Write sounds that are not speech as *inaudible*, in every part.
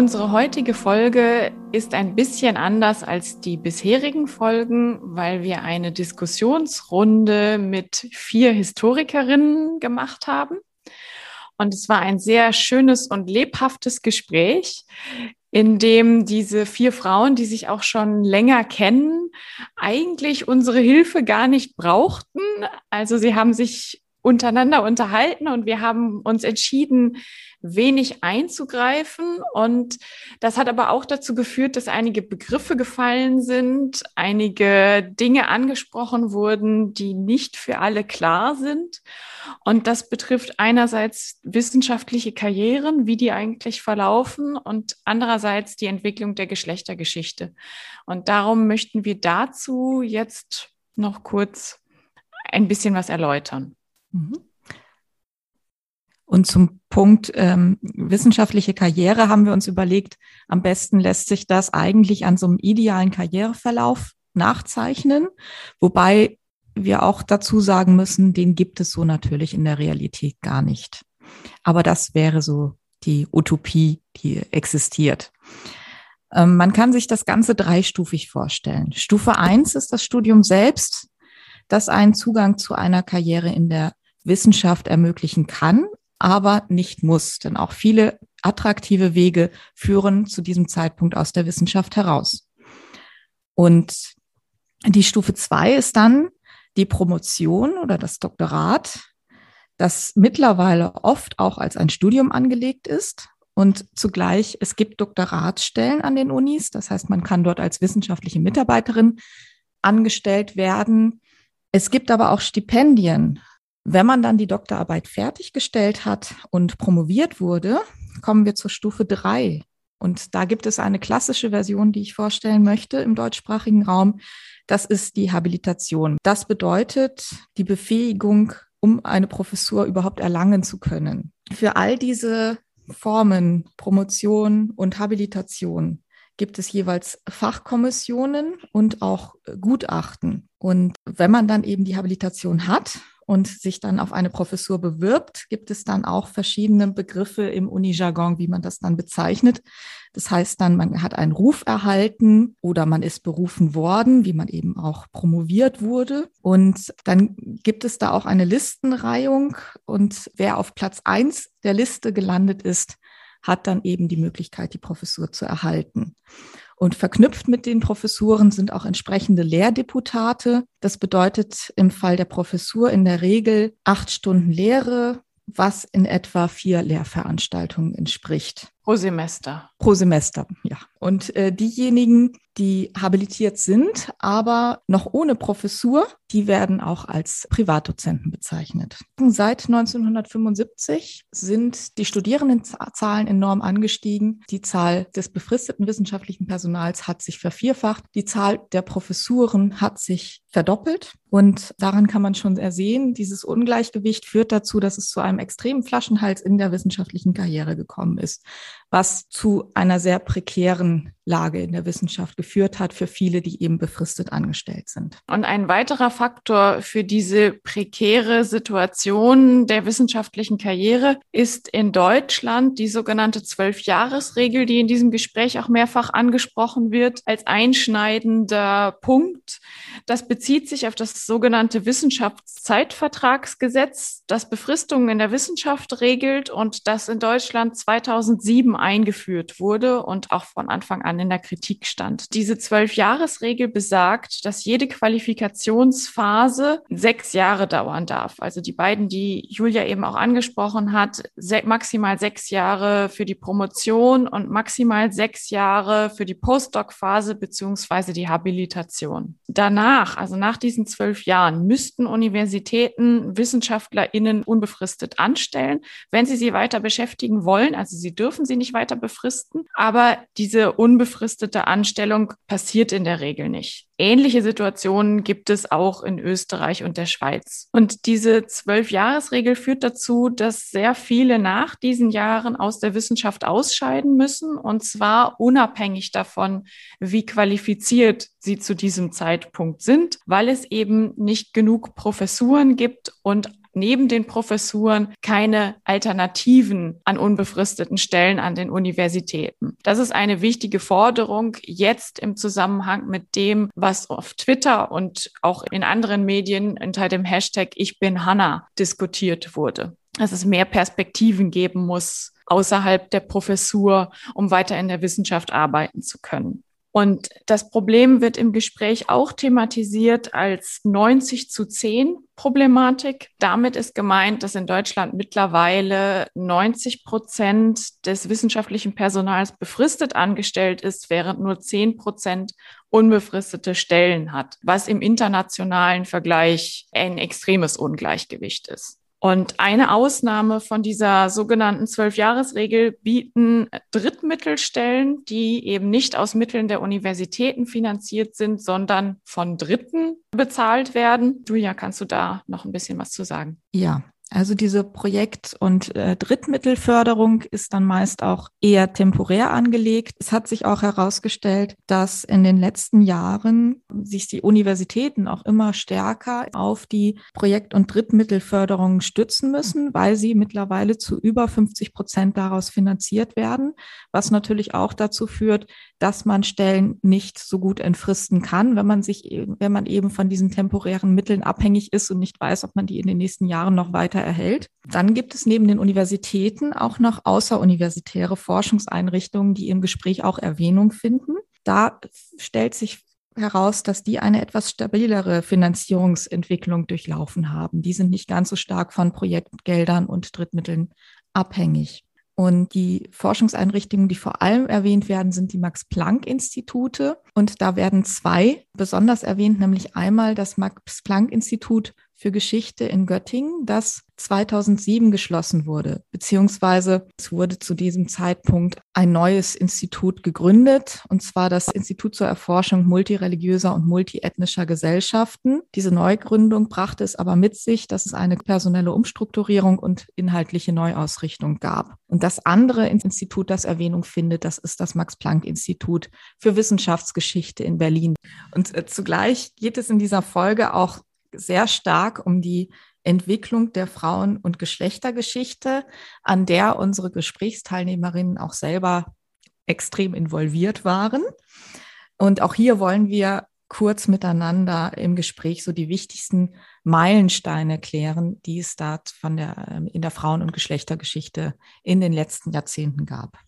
Unsere heutige Folge ist ein bisschen anders als die bisherigen Folgen, weil wir eine Diskussionsrunde mit vier Historikerinnen gemacht haben. Und es war ein sehr schönes und lebhaftes Gespräch, in dem diese vier Frauen, die sich auch schon länger kennen, eigentlich unsere Hilfe gar nicht brauchten. Also sie haben sich untereinander unterhalten und wir haben uns entschieden, wenig einzugreifen. Und das hat aber auch dazu geführt, dass einige Begriffe gefallen sind, einige Dinge angesprochen wurden, die nicht für alle klar sind. Und das betrifft einerseits wissenschaftliche Karrieren, wie die eigentlich verlaufen, und andererseits die Entwicklung der Geschlechtergeschichte. Und darum möchten wir dazu jetzt noch kurz ein bisschen was erläutern. Mhm. Und zum Punkt ähm, wissenschaftliche Karriere haben wir uns überlegt, am besten lässt sich das eigentlich an so einem idealen Karriereverlauf nachzeichnen, wobei wir auch dazu sagen müssen, den gibt es so natürlich in der Realität gar nicht. Aber das wäre so die Utopie, die existiert. Ähm, man kann sich das Ganze dreistufig vorstellen. Stufe eins ist das Studium selbst, das einen Zugang zu einer Karriere in der Wissenschaft ermöglichen kann, aber nicht muss. Denn auch viele attraktive Wege führen zu diesem Zeitpunkt aus der Wissenschaft heraus. Und die Stufe zwei ist dann die Promotion oder das Doktorat, das mittlerweile oft auch als ein Studium angelegt ist. Und zugleich, es gibt Doktoratsstellen an den Unis. Das heißt, man kann dort als wissenschaftliche Mitarbeiterin angestellt werden. Es gibt aber auch Stipendien wenn man dann die Doktorarbeit fertiggestellt hat und promoviert wurde, kommen wir zur Stufe drei. Und da gibt es eine klassische Version, die ich vorstellen möchte im deutschsprachigen Raum. Das ist die Habilitation. Das bedeutet die Befähigung, um eine Professur überhaupt erlangen zu können. Für all diese Formen, Promotion und Habilitation, gibt es jeweils Fachkommissionen und auch Gutachten. Und wenn man dann eben die Habilitation hat und sich dann auf eine Professur bewirbt, gibt es dann auch verschiedene Begriffe im Unijargon, wie man das dann bezeichnet. Das heißt dann, man hat einen Ruf erhalten oder man ist berufen worden, wie man eben auch promoviert wurde. Und dann gibt es da auch eine Listenreihung und wer auf Platz eins der Liste gelandet ist, hat dann eben die Möglichkeit, die Professur zu erhalten. Und verknüpft mit den Professuren sind auch entsprechende Lehrdeputate. Das bedeutet im Fall der Professur in der Regel acht Stunden Lehre, was in etwa vier Lehrveranstaltungen entspricht. Pro Semester. Pro Semester, ja. Und äh, diejenigen, die habilitiert sind, aber noch ohne Professur, die werden auch als Privatdozenten bezeichnet. Seit 1975 sind die Studierendenzahlen enorm angestiegen. Die Zahl des befristeten wissenschaftlichen Personals hat sich vervierfacht. Die Zahl der Professuren hat sich verdoppelt. Und daran kann man schon ersehen, dieses Ungleichgewicht führt dazu, dass es zu einem extremen Flaschenhals in der wissenschaftlichen Karriere gekommen ist was zu einer sehr prekären Lage in der Wissenschaft geführt hat für viele, die eben befristet angestellt sind. Und ein weiterer Faktor für diese prekäre Situation der wissenschaftlichen Karriere ist in Deutschland die sogenannte Zwölfjahresregel, die in diesem Gespräch auch mehrfach angesprochen wird, als einschneidender Punkt. Das bezieht sich auf das sogenannte Wissenschaftszeitvertragsgesetz, das Befristungen in der Wissenschaft regelt und das in Deutschland 2007 eingeführt wurde und auch von Anfang an in der Kritik stand. Diese Zwölf-Jahres-Regel besagt, dass jede Qualifikationsphase sechs Jahre dauern darf. Also die beiden, die Julia eben auch angesprochen hat, maximal sechs Jahre für die Promotion und maximal sechs Jahre für die Postdoc-Phase beziehungsweise die Habilitation. Danach, also nach diesen zwölf Jahren, müssten Universitäten WissenschaftlerInnen unbefristet anstellen, wenn sie sie weiter beschäftigen wollen. Also sie dürfen sie nicht weiter befristen, aber diese unbefristete unbefristete Anstellung passiert in der Regel nicht. Ähnliche Situationen gibt es auch in Österreich und der Schweiz. Und diese Zwölf-Jahres-Regel führt dazu, dass sehr viele nach diesen Jahren aus der Wissenschaft ausscheiden müssen, und zwar unabhängig davon, wie qualifiziert sie zu diesem Zeitpunkt sind, weil es eben nicht genug Professuren gibt und neben den Professuren keine Alternativen an unbefristeten Stellen an den Universitäten. Das ist eine wichtige Forderung jetzt im Zusammenhang mit dem, was auf Twitter und auch in anderen Medien unter dem Hashtag Ich bin Hanna diskutiert wurde. Dass es mehr Perspektiven geben muss außerhalb der Professur, um weiter in der Wissenschaft arbeiten zu können. Und das Problem wird im Gespräch auch thematisiert als 90 zu 10 Problematik. Damit ist gemeint, dass in Deutschland mittlerweile 90 Prozent des wissenschaftlichen Personals befristet angestellt ist, während nur 10 Prozent unbefristete Stellen hat, was im internationalen Vergleich ein extremes Ungleichgewicht ist. Und eine Ausnahme von dieser sogenannten Zwölfjahresregel bieten Drittmittelstellen, die eben nicht aus Mitteln der Universitäten finanziert sind, sondern von Dritten bezahlt werden. Julia, kannst du da noch ein bisschen was zu sagen? Ja, also diese Projekt- und äh, Drittmittelförderung ist dann meist auch eher temporär angelegt. Es hat sich auch herausgestellt, dass in den letzten Jahren sich die Universitäten auch immer stärker auf die Projekt- und Drittmittelförderung stützen müssen, weil sie mittlerweile zu über 50 Prozent daraus finanziert werden, was natürlich auch dazu führt, dass man Stellen nicht so gut entfristen kann, wenn man sich, wenn man eben von diesen temporären Mitteln abhängig ist und nicht weiß, ob man die in den nächsten Jahren noch weiter erhält. Dann gibt es neben den Universitäten auch noch außeruniversitäre Forschungseinrichtungen, die im Gespräch auch Erwähnung finden. Da stellt sich heraus, dass die eine etwas stabilere Finanzierungsentwicklung durchlaufen haben. Die sind nicht ganz so stark von Projektgeldern und Drittmitteln abhängig. Und die Forschungseinrichtungen, die vor allem erwähnt werden, sind die Max-Planck-Institute. Und da werden zwei besonders erwähnt, nämlich einmal das Max-Planck-Institut für Geschichte in Göttingen, das 2007 geschlossen wurde, beziehungsweise es wurde zu diesem Zeitpunkt ein neues Institut gegründet, und zwar das Institut zur Erforschung multireligiöser und multiethnischer Gesellschaften. Diese Neugründung brachte es aber mit sich, dass es eine personelle Umstrukturierung und inhaltliche Neuausrichtung gab. Und das andere Institut, das Erwähnung findet, das ist das Max-Planck-Institut für Wissenschaftsgeschichte in Berlin. Und äh, zugleich geht es in dieser Folge auch sehr stark um die Entwicklung der Frauen- und Geschlechtergeschichte, an der unsere Gesprächsteilnehmerinnen auch selber extrem involviert waren. Und auch hier wollen wir kurz miteinander im Gespräch so die wichtigsten Meilensteine klären, die es da von der, ähm, in der Frauen- und Geschlechtergeschichte in den letzten Jahrzehnten gab.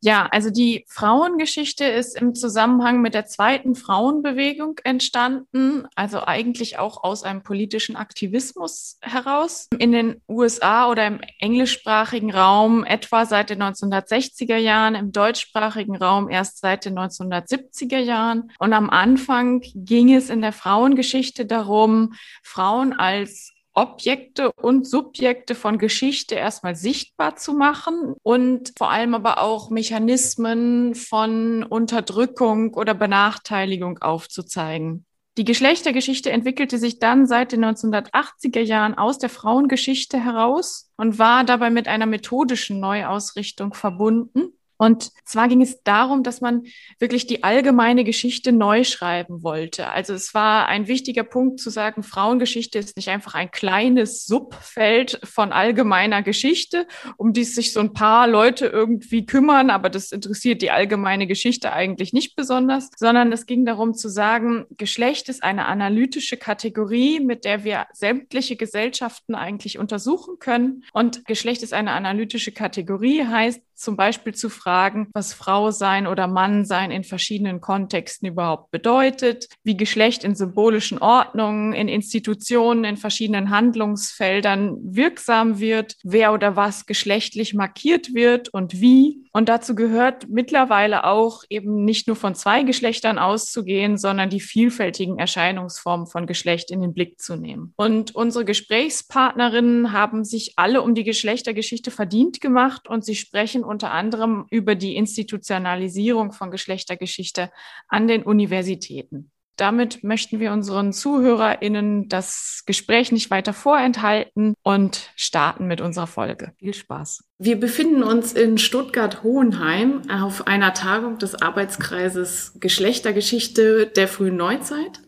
Ja, also die Frauengeschichte ist im Zusammenhang mit der zweiten Frauenbewegung entstanden, also eigentlich auch aus einem politischen Aktivismus heraus. In den USA oder im englischsprachigen Raum etwa seit den 1960er Jahren, im deutschsprachigen Raum erst seit den 1970er Jahren. Und am Anfang ging es in der Frauengeschichte darum, Frauen als Objekte und Subjekte von Geschichte erstmal sichtbar zu machen und vor allem aber auch Mechanismen von Unterdrückung oder Benachteiligung aufzuzeigen. Die Geschlechtergeschichte entwickelte sich dann seit den 1980er Jahren aus der Frauengeschichte heraus und war dabei mit einer methodischen Neuausrichtung verbunden. Und zwar ging es darum, dass man wirklich die allgemeine Geschichte neu schreiben wollte. Also es war ein wichtiger Punkt zu sagen, Frauengeschichte ist nicht einfach ein kleines Subfeld von allgemeiner Geschichte, um die sich so ein paar Leute irgendwie kümmern, aber das interessiert die allgemeine Geschichte eigentlich nicht besonders, sondern es ging darum zu sagen, Geschlecht ist eine analytische Kategorie, mit der wir sämtliche Gesellschaften eigentlich untersuchen können. Und Geschlecht ist eine analytische Kategorie, heißt, zum Beispiel zu fragen, was Frau sein oder Mann sein in verschiedenen Kontexten überhaupt bedeutet, wie Geschlecht in symbolischen Ordnungen, in Institutionen, in verschiedenen Handlungsfeldern wirksam wird, wer oder was geschlechtlich markiert wird und wie. Und dazu gehört mittlerweile auch eben nicht nur von zwei Geschlechtern auszugehen, sondern die vielfältigen Erscheinungsformen von Geschlecht in den Blick zu nehmen. Und unsere Gesprächspartnerinnen haben sich alle um die Geschlechtergeschichte verdient gemacht und sie sprechen unter anderem über die Institutionalisierung von Geschlechtergeschichte an den Universitäten. Damit möchten wir unseren ZuhörerInnen das Gespräch nicht weiter vorenthalten und starten mit unserer Folge. Viel Spaß. Wir befinden uns in Stuttgart-Hohenheim auf einer Tagung des Arbeitskreises Geschlechtergeschichte der frühen Neuzeit.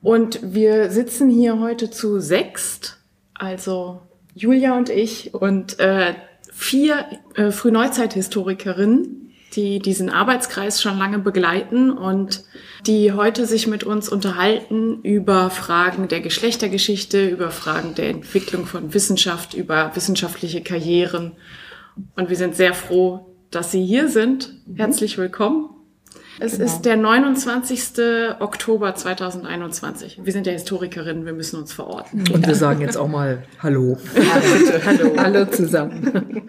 Und wir sitzen hier heute zu sechst, also Julia und ich und äh, vier äh, Frühneuzeit-Historikerinnen, die diesen Arbeitskreis schon lange begleiten und die heute sich mit uns unterhalten über Fragen der Geschlechtergeschichte, über Fragen der Entwicklung von Wissenschaft, über wissenschaftliche Karrieren. Und wir sind sehr froh, dass Sie hier sind. Herzlich willkommen. Es genau. ist der 29. Oktober 2021. Wir sind ja Historikerinnen, wir müssen uns verorten. Und ja. wir sagen jetzt auch mal Hallo. Hallo. *laughs* hallo zusammen.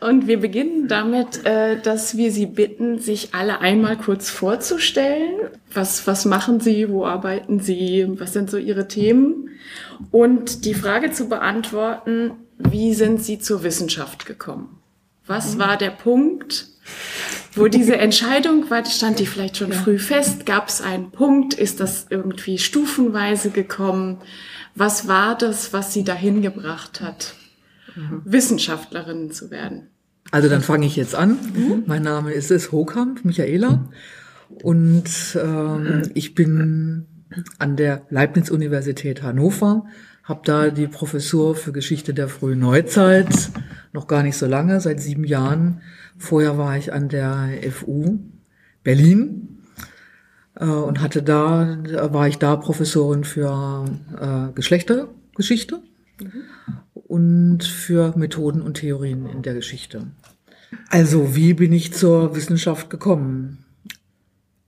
Und wir beginnen damit, äh, dass wir Sie bitten, sich alle einmal kurz vorzustellen. Was, was machen Sie? Wo arbeiten Sie? Was sind so Ihre Themen? Und die Frage zu beantworten, wie sind Sie zur Wissenschaft gekommen? Was mhm. war der Punkt, wo diese Entscheidung war, stand die vielleicht schon ja. früh fest? Gab es einen Punkt? Ist das irgendwie stufenweise gekommen? Was war das, was sie dahin gebracht hat, mhm. Wissenschaftlerin zu werden? Also dann fange ich jetzt an. Mhm. Mein Name ist es Hokamp, Michaela. Und ähm, ich bin an der Leibniz-Universität Hannover, habe da die Professur für Geschichte der frühen Neuzeit, noch gar nicht so lange, seit sieben Jahren Vorher war ich an der FU Berlin äh, und hatte da, war ich da Professorin für äh, Geschlechtergeschichte mhm. und für Methoden und Theorien in der Geschichte. Also, wie bin ich zur Wissenschaft gekommen?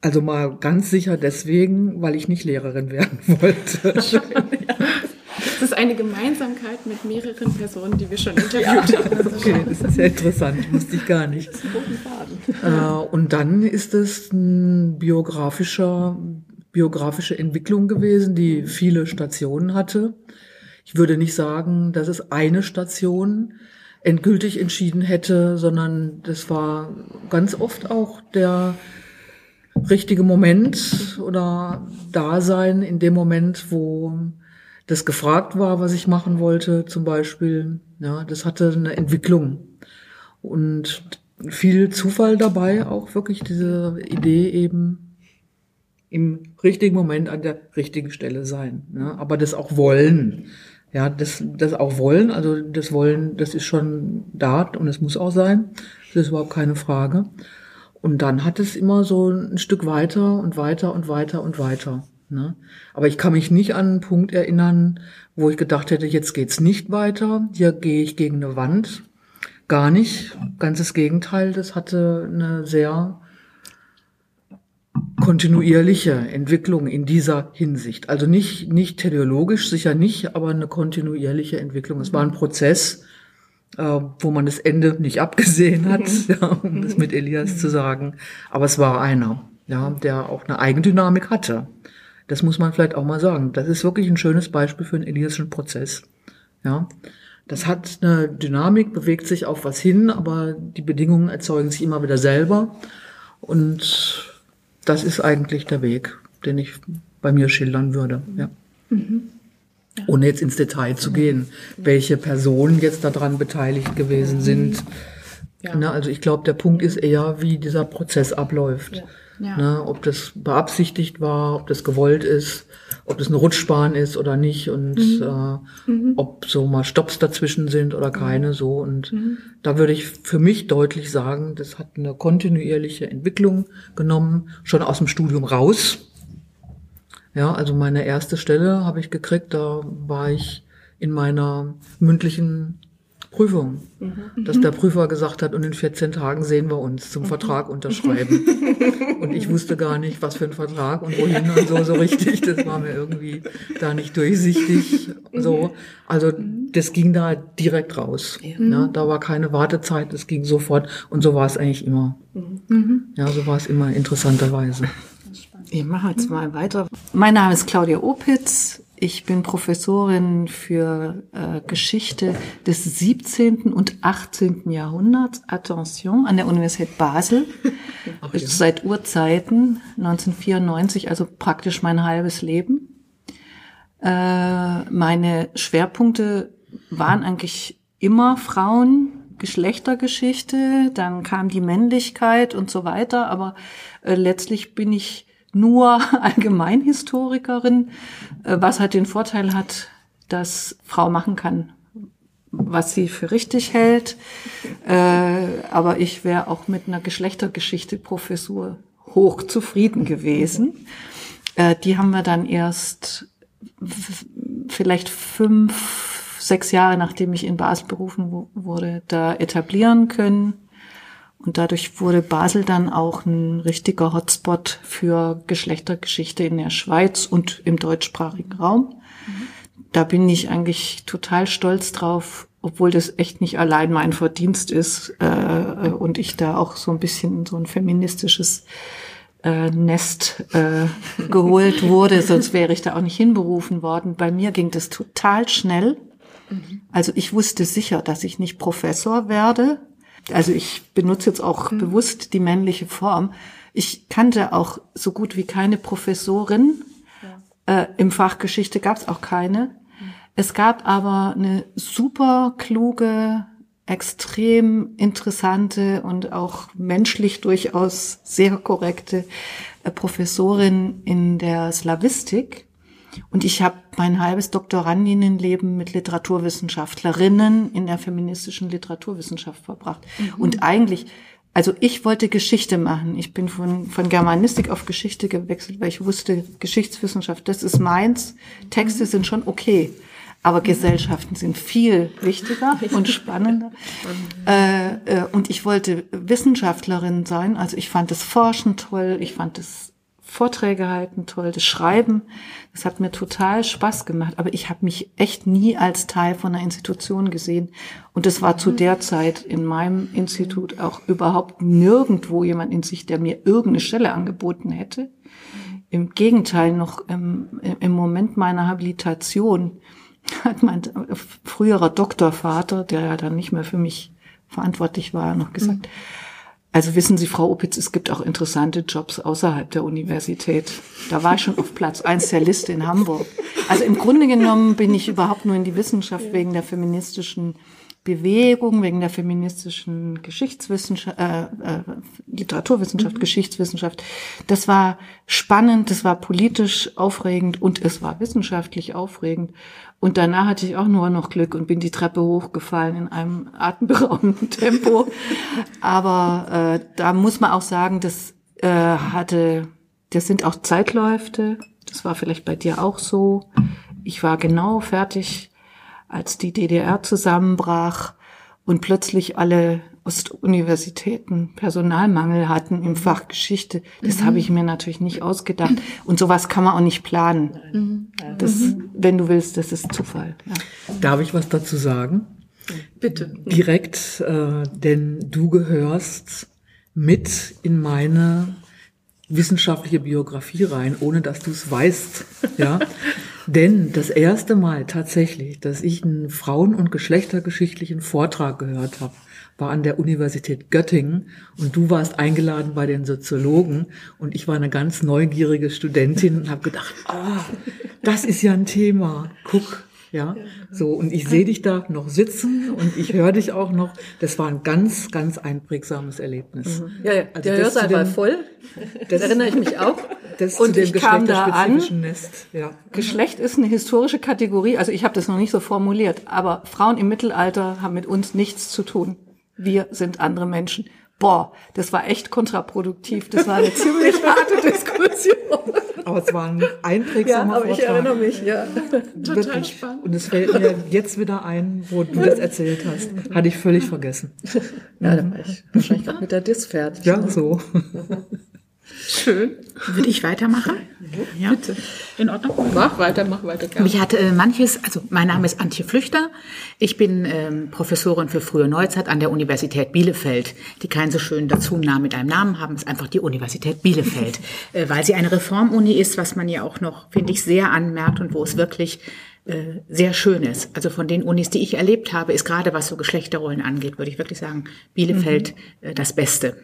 Also mal ganz sicher deswegen, weil ich nicht Lehrerin *laughs* werden wollte. Das ist eine Gemeinsamkeit mit mehreren Personen, die wir schon interviewt ja. haben. *laughs* okay, das ist ja interessant, wusste ich gar nicht. Äh, und dann ist es ein biografischer, biografische Entwicklung gewesen, die viele Stationen hatte. Ich würde nicht sagen, dass es eine Station endgültig entschieden hätte, sondern das war ganz oft auch der richtige Moment oder Dasein in dem Moment, wo das gefragt war, was ich machen wollte, zum Beispiel. Ja, das hatte eine Entwicklung und viel Zufall dabei, auch wirklich diese Idee eben im richtigen Moment an der richtigen Stelle sein. Ja, aber das auch wollen. Ja, das, das auch wollen, also das Wollen, das ist schon da und es muss auch sein. Das ist überhaupt keine Frage. Und dann hat es immer so ein Stück weiter und weiter und weiter und weiter. Ne? Aber ich kann mich nicht an einen Punkt erinnern, wo ich gedacht hätte, jetzt geht's nicht weiter, hier gehe ich gegen eine Wand. Gar nicht. Ganzes Gegenteil, das hatte eine sehr kontinuierliche Entwicklung in dieser Hinsicht. Also nicht, nicht teleologisch, sicher nicht, aber eine kontinuierliche Entwicklung. Es war ein Prozess, äh, wo man das Ende nicht abgesehen hat, *laughs* ja, um das mit Elias zu sagen. Aber es war einer, ja, der auch eine Eigendynamik hatte. Das muss man vielleicht auch mal sagen. Das ist wirklich ein schönes Beispiel für einen Eliasschen Prozess. Ja. Das hat eine Dynamik, bewegt sich auf was hin, aber die Bedingungen erzeugen sich immer wieder selber. Und das ist eigentlich der Weg, den ich bei mir schildern würde. Ja. Mhm. Ja. Ohne jetzt ins Detail zu gehen, welche Personen jetzt daran beteiligt gewesen sind, Ja. Ne, also ich glaube, der Punkt ist eher, wie dieser Prozess abläuft. Ja. Ne, ob das beabsichtigt war, ob das gewollt ist, ob das eine Rutschbahn ist oder nicht und mhm. Äh, mhm. ob so mal Stops dazwischen sind oder keine mhm. so. Und mhm. da würde ich für mich deutlich sagen, das hat eine kontinuierliche Entwicklung genommen, schon aus dem Studium raus. Ja, also meine erste Stelle habe ich gekriegt, da war ich in meiner mündlichen Prüfung, mhm. dass der Prüfer gesagt hat, und in 14 Tagen sehen wir uns zum mhm. Vertrag unterschreiben. *laughs* und ich wusste gar nicht, was für ein Vertrag und wohin und so, so richtig. Das war mir irgendwie da nicht durchsichtig. So, also das ging da direkt raus. Ja. ja da war keine Wartezeit, das ging sofort. Und so war es eigentlich immer. Mhm. Ja, so war es immer interessanterweise. *laughs* Ich mache jetzt mal weiter. Mein Name ist Claudia Opitz. Ich bin Professorin für äh, Geschichte des 17. und 18. Jahrhunderts, Attention, an der Universität Basel. *laughs* Ach, ja. Seit Urzeiten, 1994, also praktisch mein halbes Leben. Äh, meine Schwerpunkte waren eigentlich immer Frauen, Geschlechtergeschichte, dann kam die Männlichkeit und so weiter, aber äh, letztlich bin ich nur *laughs* Allgemeinhistorikerin, äh, was halt den Vorteil hat, dass Frau machen kann, was sie für richtig hält. Äh, aber ich wäre auch mit einer Geschlechtergeschichte-Professur hoch zufrieden gewesen. Äh, die haben wir dann erst vielleicht fünf, sechs Jahre nachdem ich in Basel berufen wurde, da etablieren können. Und dadurch wurde Basel dann auch ein richtiger Hotspot für Geschlechtergeschichte in der Schweiz und im deutschsprachigen Raum. Mhm. Da bin ich eigentlich total stolz drauf, obwohl das echt nicht allein mein Verdienst ist äh, und ich da auch so ein bisschen so ein feministisches äh, Nest äh, geholt wurde, *laughs* sonst wäre ich da auch nicht hinberufen worden. Bei mir ging das total schnell. Mhm. Also ich wusste sicher, dass ich nicht Professor werde, also ich benutze jetzt auch mhm. bewusst die männliche Form. Ich kannte auch so gut wie keine Professorin. Ja. Äh, Im Fach Geschichte gab es auch keine. Mhm. Es gab aber eine super kluge, extrem interessante und auch menschlich durchaus sehr korrekte äh, Professorin in der Slavistik und ich habe mein halbes Doktorandinnenleben mit Literaturwissenschaftlerinnen in der feministischen Literaturwissenschaft verbracht. Mhm. Und eigentlich, also ich wollte Geschichte machen. Ich bin von, von Germanistik auf Geschichte gewechselt, weil ich wusste, Geschichtswissenschaft, das ist meins. Texte sind schon okay. Aber Gesellschaften sind viel wichtiger *laughs* und spannender. Äh, äh, und ich wollte Wissenschaftlerin sein. Also ich fand das Forschen toll. Ich fand das Vorträge halten, toll, das Schreiben. Das hat mir total Spaß gemacht. Aber ich habe mich echt nie als Teil von einer Institution gesehen. Und es war zu der Zeit in meinem Institut auch überhaupt nirgendwo jemand in sich, der mir irgendeine Stelle angeboten hätte. Im Gegenteil, noch im, im Moment meiner Habilitation *laughs* hat mein früherer Doktorvater, der ja dann nicht mehr für mich verantwortlich war, noch gesagt, mhm also wissen Sie, Frau Opitz, es gibt auch interessante Jobs außerhalb der Universität. Da war ich schon auf Platz eins der Liste in Hamburg. Also im Grunde genommen bin ich überhaupt nur in die Wissenschaft wegen der feministischen Bewegung, wegen der feministischen Geschichtswissenschaft, äh, äh, Literaturwissenschaft, mhm. Geschichtswissenschaft. Das war spannend, das war politisch aufregend und es war wissenschaftlich aufregend. Und danach hatte ich auch nur noch Glück und bin die Treppe hochgefallen in einem *laughs* atemberaubenden Tempo. Aber äh, da muss man auch sagen, das äh, hatte, das sind auch Zeitläufe. Das war vielleicht bei dir auch so. Ich war genau fertig, als die DDR zusammenbrach und plötzlich alle Ostuniversitäten Personalmangel hatten im Fach Geschichte. Das mhm. habe ich mir natürlich nicht ausgedacht. Und sowas kann man auch nicht planen. Mhm. Das, mhm. wenn du willst, das ist Zufall. Ja. Darf ich was dazu sagen? Bitte. Direkt, äh, denn du gehörst mit in meine wissenschaftliche Biografie rein, ohne dass du es weißt. Ja, *laughs* denn das erste Mal tatsächlich, dass ich einen Frauen- und Geschlechtergeschichtlichen Vortrag gehört habe, war an der Universität Göttingen und du warst eingeladen bei den Soziologen und ich war eine ganz neugierige Studentin und habe gedacht, oh, das ist ja ein Thema. Guck, Ja, so und ich sehe dich da noch sitzen und ich höre dich auch noch. Das war ein ganz, ganz einprägsames Erlebnis. Mhm. Ja, ja. Also der Hörsaal war voll. Das erinnere ich mich auch. Das und zu dem ich kam da an. Nest. Ja. Geschlecht ist eine historische Kategorie. Also ich habe das noch nicht so formuliert, aber Frauen im Mittelalter haben mit uns nichts zu tun. Wir sind andere Menschen. Boah, das war echt kontraproduktiv. Das war eine ziemlich *laughs* harte Diskussion. Aber es war ein einprägsamer aber ich Vortrag. erinnere mich, ja. Total Wirklich. spannend. Und es fällt mir jetzt wieder ein, wo du das erzählt hast. Hatte ich völlig vergessen. Ja, da war ich wahrscheinlich gerade mit der Dis fertig. Ja, so. Schön. Würde ich weitermachen? Ja. Bitte. In Ordnung? Mach weiter, mach weiter. gerne. Mich hat äh, manches, also mein Name ist Antje Flüchter. Ich bin ähm, Professorin für frühe Neuzeit an der Universität Bielefeld, die keinen so schönen Dazunamen mit einem Namen haben, ist einfach die Universität Bielefeld, *laughs* äh, weil sie eine Reformuni ist, was man ja auch noch, finde ich, sehr anmerkt und wo es wirklich äh, sehr schön ist. Also von den Unis, die ich erlebt habe, ist gerade was so Geschlechterrollen angeht, würde ich wirklich sagen, Bielefeld äh, das Beste.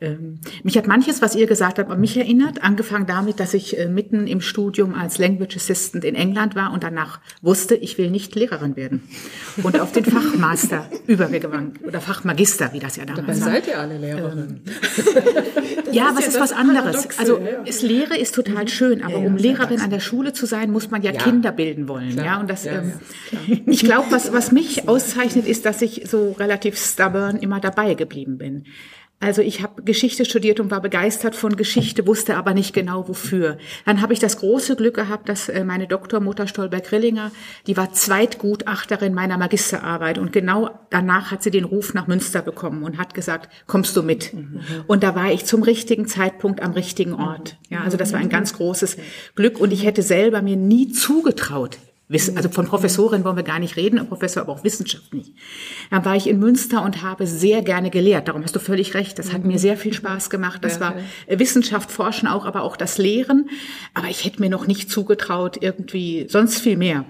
Ähm, mich hat manches, was ihr gesagt habt, an mich erinnert, angefangen damit, dass ich äh, mitten im Studium als Language Assistant in England war und danach wusste, ich will nicht Lehrerin werden und auf den Fachmaster *laughs* übergegangen oder Fachmagister, wie das ja Dabei damals war. seid ihr alle Lehrerinnen. *laughs* *laughs* Ja, was ja ist was anderes? Paradoxe, Also ja. es Lehre ist total schön, aber um Lehrerin an der Schule zu sein, muss man ja, Kinder bilden wollen. Ja, und das. Ja, ähm, *laughs* ich glaube, was was mich auszeichnet, ist, dass ich so relativ stubborn immer dabei geblieben bin. Also ich habe Geschichte studiert und war begeistert von Geschichte, wusste aber nicht genau wofür. Dann habe ich das große Glück gehabt, dass äh, meine Doktormutter Stolberg-Rillinger, die war Zweitgutachterin meiner Magisterarbeit und genau danach hat sie den Ruf nach Münster bekommen und hat gesagt, kommst du mit? Und da war ich zum richtigen Zeitpunkt am richtigen Ort. Ja, also das war ein ganz großes Glück und ich hätte selber mir nie zugetraut, Also von Professorin wollen wir gar nicht reden, Professor, aber auch Wissenschaft nicht. Dann war ich in Münster und habe sehr gerne gelehrt. Darum hast du völlig recht. Das hat mir sehr viel Spaß gemacht. Das war Wissenschaft, Forschen auch, aber auch das Lehren. Aber ich hätte mir noch nicht zugetraut, irgendwie sonst viel mehr.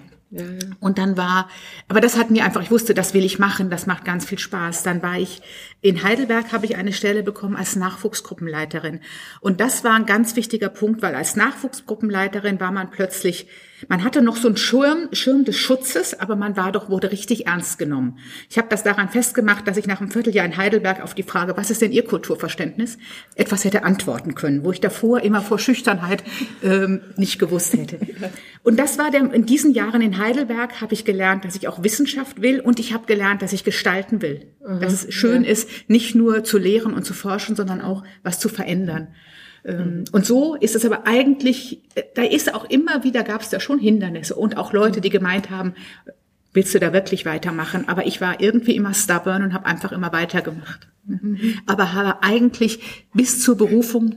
Und dann war, aber das hat mir einfach, ich wusste, das will ich machen, das macht ganz viel Spaß. Dann war ich in Heidelberg, habe ich eine Stelle bekommen als Nachwuchsgruppenleiterin. Und das war ein ganz wichtiger Punkt, weil als Nachwuchsgruppenleiterin war man plötzlich, man hatte noch so einen Schirm, Schirm des Schutzes, aber man war doch, wurde richtig ernst genommen. Ich habe das daran festgemacht, dass ich nach einem Vierteljahr in Heidelberg auf die Frage, was ist denn Ihr Kulturverständnis, etwas hätte antworten können, wo ich davor immer vor Schüchternheit ähm, nicht gewusst hätte. Und das war der, in diesen Jahren in Heidelberg habe ich gelernt, dass ich auch Wissenschaft will und ich habe gelernt, dass ich gestalten will. dass es schön ist, nicht nur zu lehren und zu forschen, sondern auch was zu verändern. Ähm, Und so ist es aber eigentlich, äh, da ist auch immer wieder, gab es da schon Hindernisse und auch Leute, die gemeint haben, willst du da wirklich weitermachen? Aber ich war irgendwie immer stubborn und habe einfach immer weitergemacht. Aber habe eigentlich bis zur Berufung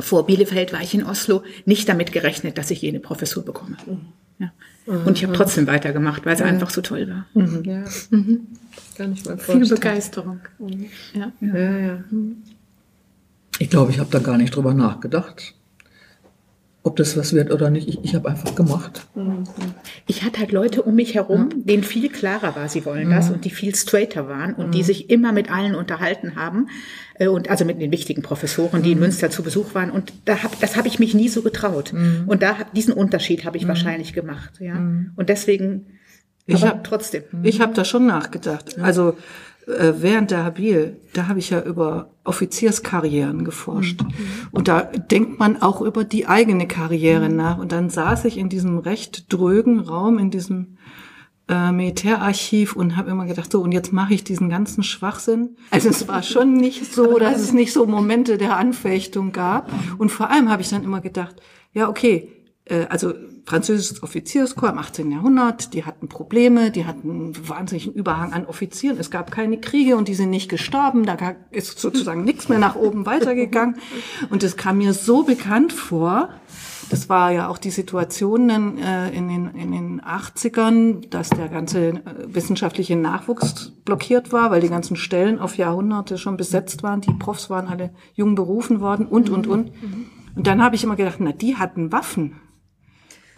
vor Bielefeld war ich in Oslo nicht damit gerechnet, dass ich jene Professur bekomme. Ja. Und ich habe trotzdem weitergemacht, weil es einfach so toll war. Ja. Kann ich mal Viel vorstellen. Begeisterung. Ja. Ja, ja. Ich glaube, ich habe da gar nicht drüber nachgedacht, ob das was wird oder nicht. Ich, ich habe einfach gemacht. Ich hatte halt Leute um mich herum, denen viel klarer war, sie wollen das und die viel straighter waren und die sich immer mit allen unterhalten haben äh, und also mit den wichtigen Professoren, die in Münster zu Besuch waren. Und da hab, das habe ich mich nie so getraut. Und da diesen Unterschied habe ich wahrscheinlich gemacht, ja. Und deswegen Ich aber hab- trotzdem. Ich habe da schon nachgedacht. Also äh, während der Habil, da habe ich ja über Offizierskarrieren geforscht. Und da denkt man auch über die eigene Karriere nach. Und dann saß ich in diesem recht drögen Raum, in diesem äh, Militärarchiv und habe immer gedacht, so, und jetzt mache ich diesen ganzen Schwachsinn. Also es war schon nicht so, *laughs* dass es nicht so Momente der Anfechtung gab. Und vor allem habe ich dann immer gedacht, ja, okay, also französisches Offizierskorps im 18. Jahrhundert, die hatten Probleme, die hatten einen wahnsinnigen Überhang an Offizieren. Es gab keine Kriege und die sind nicht gestorben. Da ist sozusagen nichts mehr nach oben weitergegangen. Und es kam mir so bekannt vor. Das war ja auch die Situation dann, äh, in, den, in den 80ern, dass der ganze äh, wissenschaftliche Nachwuchs blockiert war, weil die ganzen Stellen auf Jahrhunderte schon besetzt waren. Die Profs waren alle jung berufen worden und, und, und. Und dann habe ich immer gedacht, na, die hatten Waffen.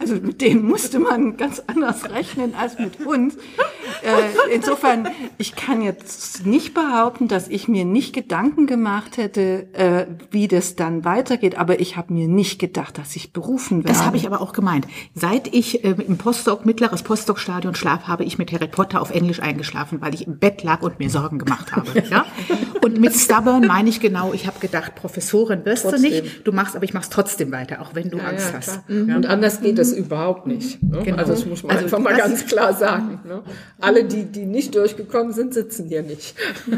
Also mit denen musste man ganz anders rechnen als mit uns. Äh, insofern, ich kann jetzt nicht behaupten, dass ich mir nicht Gedanken gemacht hätte, äh, wie das dann weitergeht, aber ich habe mir nicht gedacht, dass ich berufen werde. Das habe ich aber auch gemeint. Seit ich äh, im Postdoc, mittleres Postdoc-Stadion schlaf, habe ich mit Harry Potter auf Englisch eingeschlafen, weil ich im Bett lag und mir Sorgen gemacht habe. *laughs* Ja? Und mit Stubborn meine ich genau, ich habe gedacht, Professorin wirst trotzdem. du nicht, du machst, aber ich mach's trotzdem weiter, auch wenn du ja, Angst ja, hast. Mhm. Und anders geht es überhaupt nicht. Ne? Genau. Also das muss man also, einfach mal ganz klar sagen. Ne? Alle, die, die nicht durchgekommen sind, sitzen hier nicht. *laughs*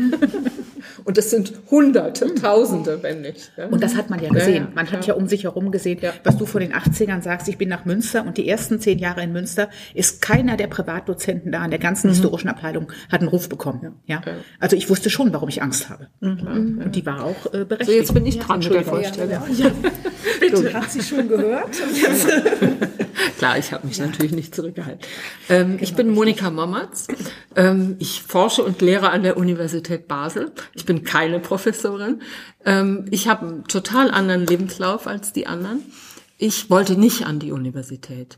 Und das sind Hunderte, Tausende, wenn nicht. Ja? Und das hat man ja gesehen. Man hat ja um sich herum gesehen, was du vor den 80ern sagst, ich bin nach Münster und die ersten zehn Jahre in Münster ist keiner der Privatdozenten da in der ganzen mhm. historischen Abteilung hat einen Ruf bekommen. Ja. Also ich wusste schon, warum ich Angst habe. Mhm. Und die war auch äh, berechtigt. So, jetzt bin ich dran mit der Vorstellung. Ja, *laughs* Bitte. Hat sie schon gehört? *laughs* *laughs* Klar, ich habe mich ja. natürlich nicht zurückgehalten. Ähm, genau, ich bin Monika Mommertz. Ähm, ich forsche und lehre an der Universität Basel. Ich bin keine Professorin. Ähm, ich habe einen total anderen Lebenslauf als die anderen. Ich wollte nicht an die Universität.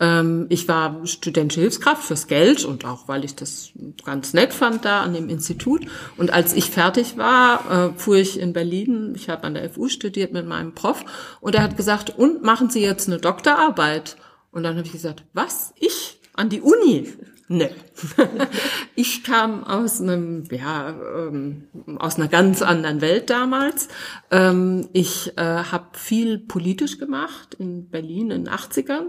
Ähm, ich war studentische Hilfskraft fürs Geld und auch, weil ich das ganz nett fand da an dem Institut. Und als ich fertig war, äh, fuhr ich in Berlin. Ich habe an der FU studiert mit meinem Prof. Und er hat gesagt, und machen Sie jetzt eine Doktorarbeit? Und dann habe ich gesagt, was? Ich? An die Uni? Nee. *laughs* ich kam aus einem, ja, ähm, aus einer ganz anderen Welt damals. Ähm, ich äh, habe viel politisch gemacht in Berlin in den 80ern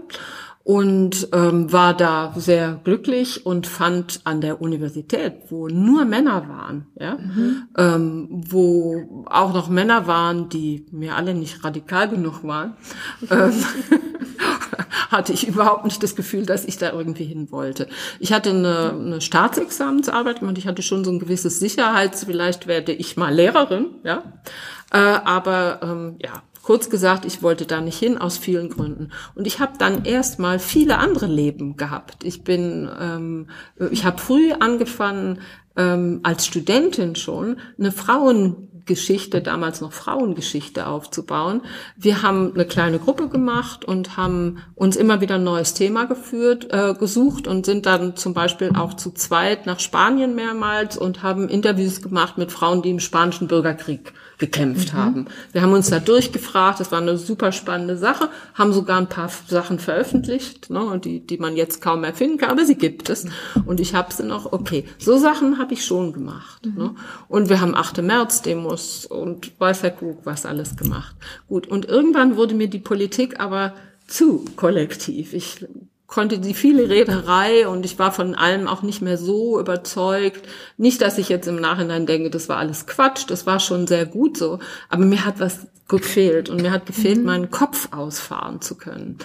und ähm, war da sehr glücklich und fand an der Universität, wo nur Männer waren, ja, mhm. ähm, wo auch noch Männer waren, die mir alle nicht radikal genug waren, ähm, *laughs* hatte ich *laughs* überhaupt nicht das Gefühl, dass ich da irgendwie hin wollte. Ich hatte eine, eine Staatsexamensarbeit und ich hatte schon so ein gewisses Sicherheits, vielleicht werde ich mal Lehrerin, ja. Äh, aber ähm, ja, kurz gesagt, ich wollte da nicht hin aus vielen Gründen. Und ich habe dann erstmal viele andere Leben gehabt. Ich bin, ähm, ich habe früh angefangen, ähm, als Studentin schon eine Frauen Geschichte, damals noch Frauengeschichte aufzubauen. Wir haben eine kleine Gruppe gemacht und haben uns immer wieder ein neues Thema geführt, äh, gesucht und sind dann zum Beispiel auch zu zweit nach Spanien mehrmals und haben Interviews gemacht mit Frauen, die im spanischen Bürgerkrieg gekämpft mhm. haben. Wir haben uns da durchgefragt, das war eine super spannende Sache, haben sogar ein paar Sachen veröffentlicht, ne, die, die man jetzt kaum mehr finden kann, aber sie gibt es. Und ich habe sie noch, okay, so Sachen habe ich schon gemacht. Mhm. Ne? Und wir haben 8. März-Demos und weiß der Kuck was alles gemacht. Gut, und irgendwann wurde mir die Politik aber zu kollektiv. Ich konnte die viele Rederei und ich war von allem auch nicht mehr so überzeugt. Nicht, dass ich jetzt im Nachhinein denke, das war alles Quatsch, das war schon sehr gut so, aber mir hat was gefehlt und mir hat gefehlt, mhm. meinen Kopf ausfahren zu können.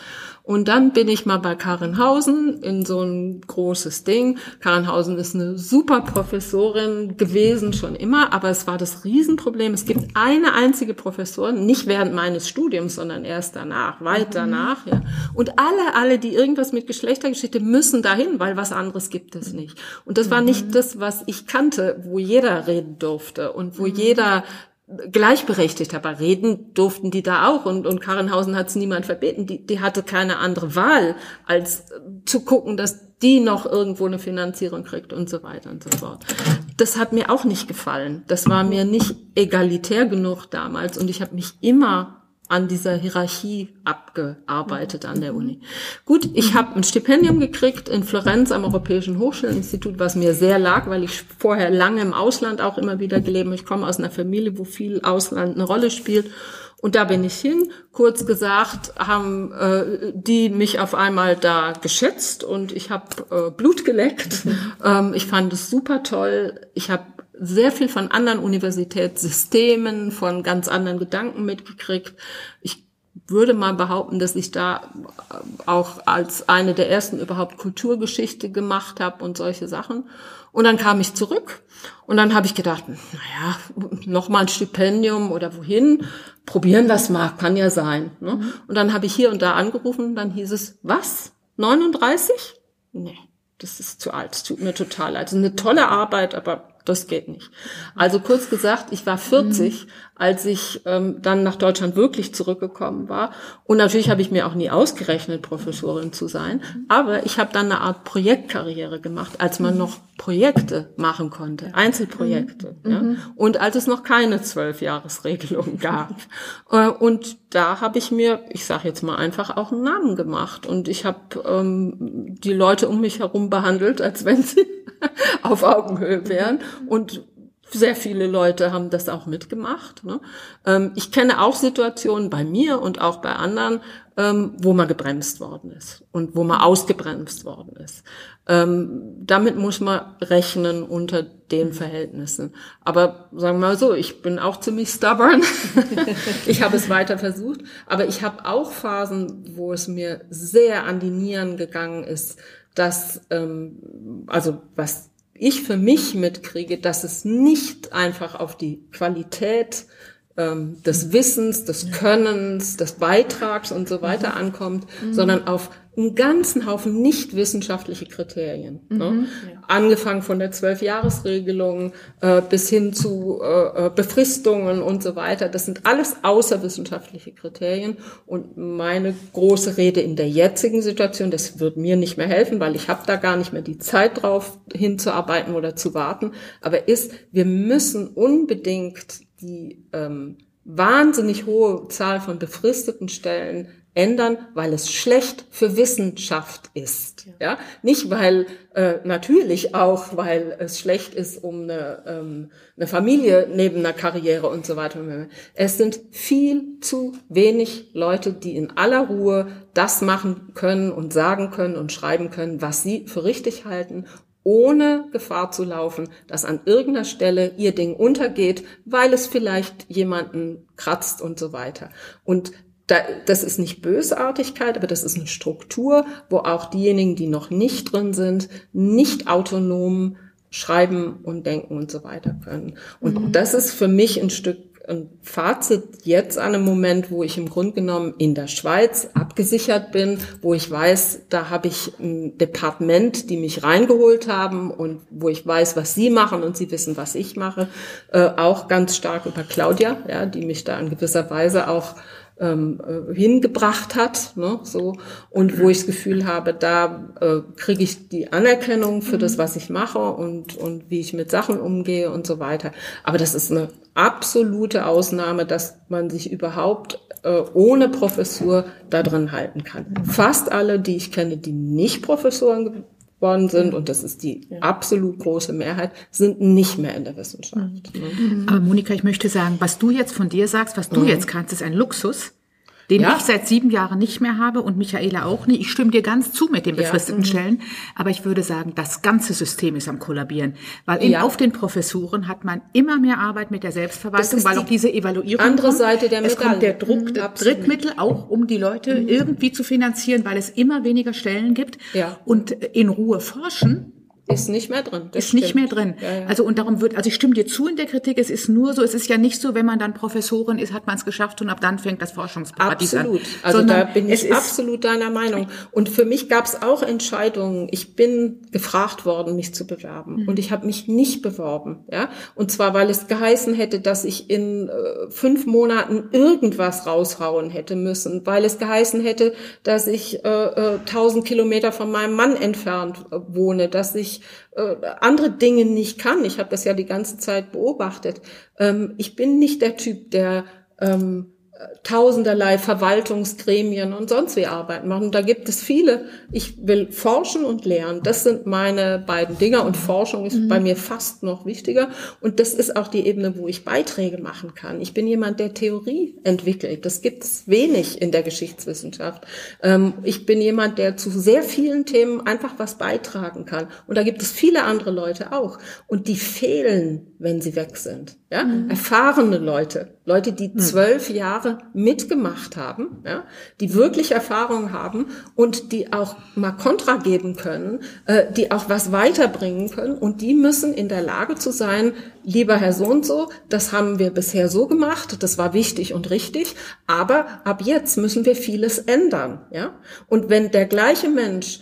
Und dann bin ich mal bei Karenhausen in so ein großes Ding. Karenhausen ist eine super Professorin gewesen schon immer, aber es war das Riesenproblem. Es gibt eine einzige Professorin, nicht während meines Studiums, sondern erst danach, weit mhm. danach, ja. Und alle, alle, die irgendwas mit Geschlechtergeschichte müssen dahin, weil was anderes gibt es nicht. Und das war nicht mhm. das, was ich kannte, wo jeder reden durfte und wo mhm. jeder gleichberechtigt, aber reden durften die da auch und, und Karrenhausen hat es niemand verbeten. Die, die hatte keine andere Wahl, als zu gucken, dass die noch irgendwo eine Finanzierung kriegt und so weiter und so fort. Das hat mir auch nicht gefallen. Das war mir nicht egalitär genug damals und ich habe mich immer an dieser Hierarchie abgearbeitet an der Uni. Gut, ich habe ein Stipendium gekriegt in Florenz am Europäischen Hochschulinstitut, was mir sehr lag, weil ich vorher lange im Ausland auch immer wieder gelebt habe. Ich komme aus einer Familie, wo viel Ausland eine Rolle spielt. Und da bin ich hin. Kurz gesagt, haben äh, die mich auf einmal da geschätzt und ich habe äh, Blut geleckt. *laughs* Ähm, ich fand es super toll. Ich habe sehr viel von anderen Universitätssystemen, von ganz anderen Gedanken mitgekriegt. Ich würde mal behaupten, dass ich da auch als eine der ersten überhaupt Kulturgeschichte gemacht habe und solche Sachen. Und dann kam ich zurück und dann habe ich gedacht, naja, noch mal ein Stipendium oder wohin, probieren das mal, kann ja sein. Ne? Und dann habe ich hier und da angerufen dann hieß es, was, 39? Nee, das ist zu alt, tut mir total leid. Das eine tolle Arbeit, aber das geht nicht. Also kurz gesagt, ich war 40, als ich ähm, dann nach Deutschland wirklich zurückgekommen war. Und natürlich habe ich mir auch nie ausgerechnet, Professorin zu sein. Aber ich habe dann eine Art Projektkarriere gemacht, als man noch Projekte machen konnte, Einzelprojekte. Mhm. Ja? Und als es noch keine Zwölfjahresregelung gab. *laughs* Äh, und da habe ich mir, ich sage jetzt mal einfach, auch einen Namen gemacht. Und ich habe ähm, die Leute um mich herum behandelt, als wenn sie *laughs* auf Augenhöhe wären. Und sehr viele Leute haben das auch mitgemacht. Ne? Ähm, ich kenne auch Situationen bei mir und auch bei anderen, ähm, wo man gebremst worden ist und wo man ausgebremst worden ist. Ähm, damit muss man rechnen unter den Verhältnissen. Aber sagen wir mal so, ich bin auch ziemlich stubborn. *laughs* ich habe es weiter versucht, aber ich habe auch Phasen, wo es mir sehr an die Nieren gegangen ist, dass ähm, also was ich für mich mitkriege, dass es nicht einfach auf die Qualität ähm, des Wissens, des Könnens, des Beitrags und so weiter mhm. ankommt, mhm. sondern auf einen ganzen Haufen nicht wissenschaftliche Kriterien. Ne? Mhm. Ne? Ja. Angefangen von der Zwölfjahresregelung äh, bis hin zu äh, äh, Befristungen und so weiter. Das sind alles außerwissenschaftliche Kriterien. Und meine große Rede in der jetzigen Situation, das wird mir nicht mehr helfen, weil ich habe da gar nicht mehr die Zeit drauf hinzuarbeiten oder zu warten, aber ist, wir müssen unbedingt die ähm, wahnsinnig hohe Zahl von befristeten Stellen ändern, weil es schlecht für Wissenschaft ist. Ja, nicht weil äh, natürlich auch, weil es schlecht ist um eine, ähm, eine Familie neben einer Karriere und so weiter. Es sind viel zu wenig Leute, die in aller Ruhe das machen können und sagen können und schreiben können, was sie für richtig halten ohne Gefahr zu laufen, dass an irgendeiner Stelle ihr Ding untergeht, weil es vielleicht jemanden kratzt und so weiter. Und das ist nicht Bösartigkeit, aber das ist eine Struktur, wo auch diejenigen, die noch nicht drin sind, nicht autonom schreiben und denken und so weiter können. Und mhm. das ist für mich ein Stück ein Fazit jetzt an einem Moment, wo ich im Grunde genommen in der Schweiz abgesichert bin, wo ich weiß, da habe ich ein Departement, die mich reingeholt haben und wo ich weiß, was sie machen und sie wissen, was ich mache, äh, auch ganz stark über Claudia, ja, die mich da in gewisser Weise auch ähm, äh, hingebracht hat, ne, so und wo ich das Gefühl habe, da äh, kriege ich die Anerkennung für das, was ich mache und und wie ich mit Sachen umgehe und so weiter. Aber das ist eine absolute Ausnahme, dass man sich überhaupt äh, ohne Professur da drin halten kann. Fast alle, die ich kenne, die nicht Professoren geworden sind, und das ist die ja. absolut große Mehrheit, sind nicht mehr in der Wissenschaft. Mhm. Aber Monika, ich möchte sagen, was du jetzt von dir sagst, was du mhm. jetzt kannst, ist ein Luxus den ja. ich seit sieben Jahren nicht mehr habe und Michaela auch nicht. Ich stimme dir ganz zu mit den befristeten ja. Mhm. Stellen, aber ich würde sagen, das ganze System ist am kollabieren, weil ja. auf den Professuren hat man immer mehr Arbeit mit der Selbstverwaltung, weil auch diese Evaluierung andere kommt. Seite der Medaille. Es kommt der Druck, mhm, Drittmittel auch, um die Leute mhm. irgendwie zu finanzieren, weil es immer weniger Stellen gibt ja. und in Ruhe forschen ist nicht mehr drin. ist stimmt. nicht mehr drin. Ja, ja. Also und darum wird, also ich stimme dir zu in der Kritik. Es ist nur so, es ist ja nicht so, wenn man dann Professorin ist, hat man es geschafft und ab dann fängt das Forschungsparadies absolut. an. Also Sondern da bin ich absolut deiner Meinung. Und für mich gab es auch Entscheidungen. Ich bin gefragt worden, mich zu bewerben, mhm. und ich habe mich nicht beworben. Ja, und zwar weil es geheißen hätte, dass ich in äh, fünf Monaten irgendwas raushauen hätte müssen, weil es geheißen hätte, dass ich äh, äh, tausend äh, Kilometer von meinem Mann entfernt äh, wohne, dass ich äh, andere Dinge nicht kann. Ich habe das ja die ganze Zeit beobachtet. Ähm, ich bin nicht der Typ, der ähm, tausenderlei Verwaltungsgremien und sonst wie arbeiten machen. Da gibt es viele. Ich will forschen und lernen. Das sind meine beiden Dinge und Forschung ist mhm. bei mir fast noch wichtiger. Und das ist auch die Ebene, wo ich Beiträge machen kann. Ich bin jemand, der Theorie entwickelt. Das gibt es wenig in der Geschichtswissenschaft. Ähm, ich bin jemand, der zu sehr vielen Themen einfach was beitragen kann. Und da gibt es viele andere Leute auch. Und die fehlen, wenn sie weg sind. Ja? Mhm. Erfahrene Leute. Leute, die mhm. zwölf Jahre Jahre mitgemacht haben, ja, die wirklich Erfahrung haben und die auch mal Kontra geben können, äh, die auch was weiterbringen können und die müssen in der Lage zu sein, lieber Herr so und so, das haben wir bisher so gemacht, das war wichtig und richtig, aber ab jetzt müssen wir vieles ändern, ja. Und wenn der gleiche Mensch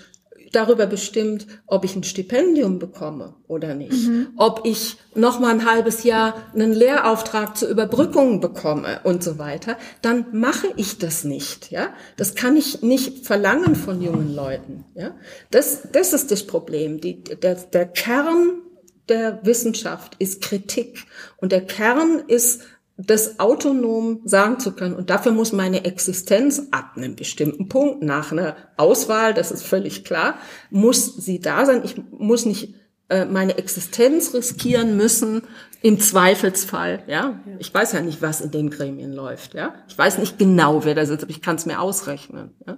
darüber bestimmt, ob ich ein Stipendium bekomme oder nicht, mhm. ob ich noch mal ein halbes Jahr einen Lehrauftrag zur Überbrückung bekomme und so weiter, dann mache ich das nicht, ja? Das kann ich nicht verlangen von jungen Leuten, ja? Das das ist das Problem, die der, der Kern der Wissenschaft ist Kritik und der Kern ist das autonom sagen zu können. Und dafür muss meine Existenz ab einem bestimmten Punkt, nach einer Auswahl, das ist völlig klar, muss sie da sein. Ich muss nicht äh, meine Existenz riskieren müssen im Zweifelsfall. Ja, ich weiß ja nicht, was in den Gremien läuft. Ja, ich weiß nicht genau, wer da sitzt, aber ich kann es mir ausrechnen. Ja?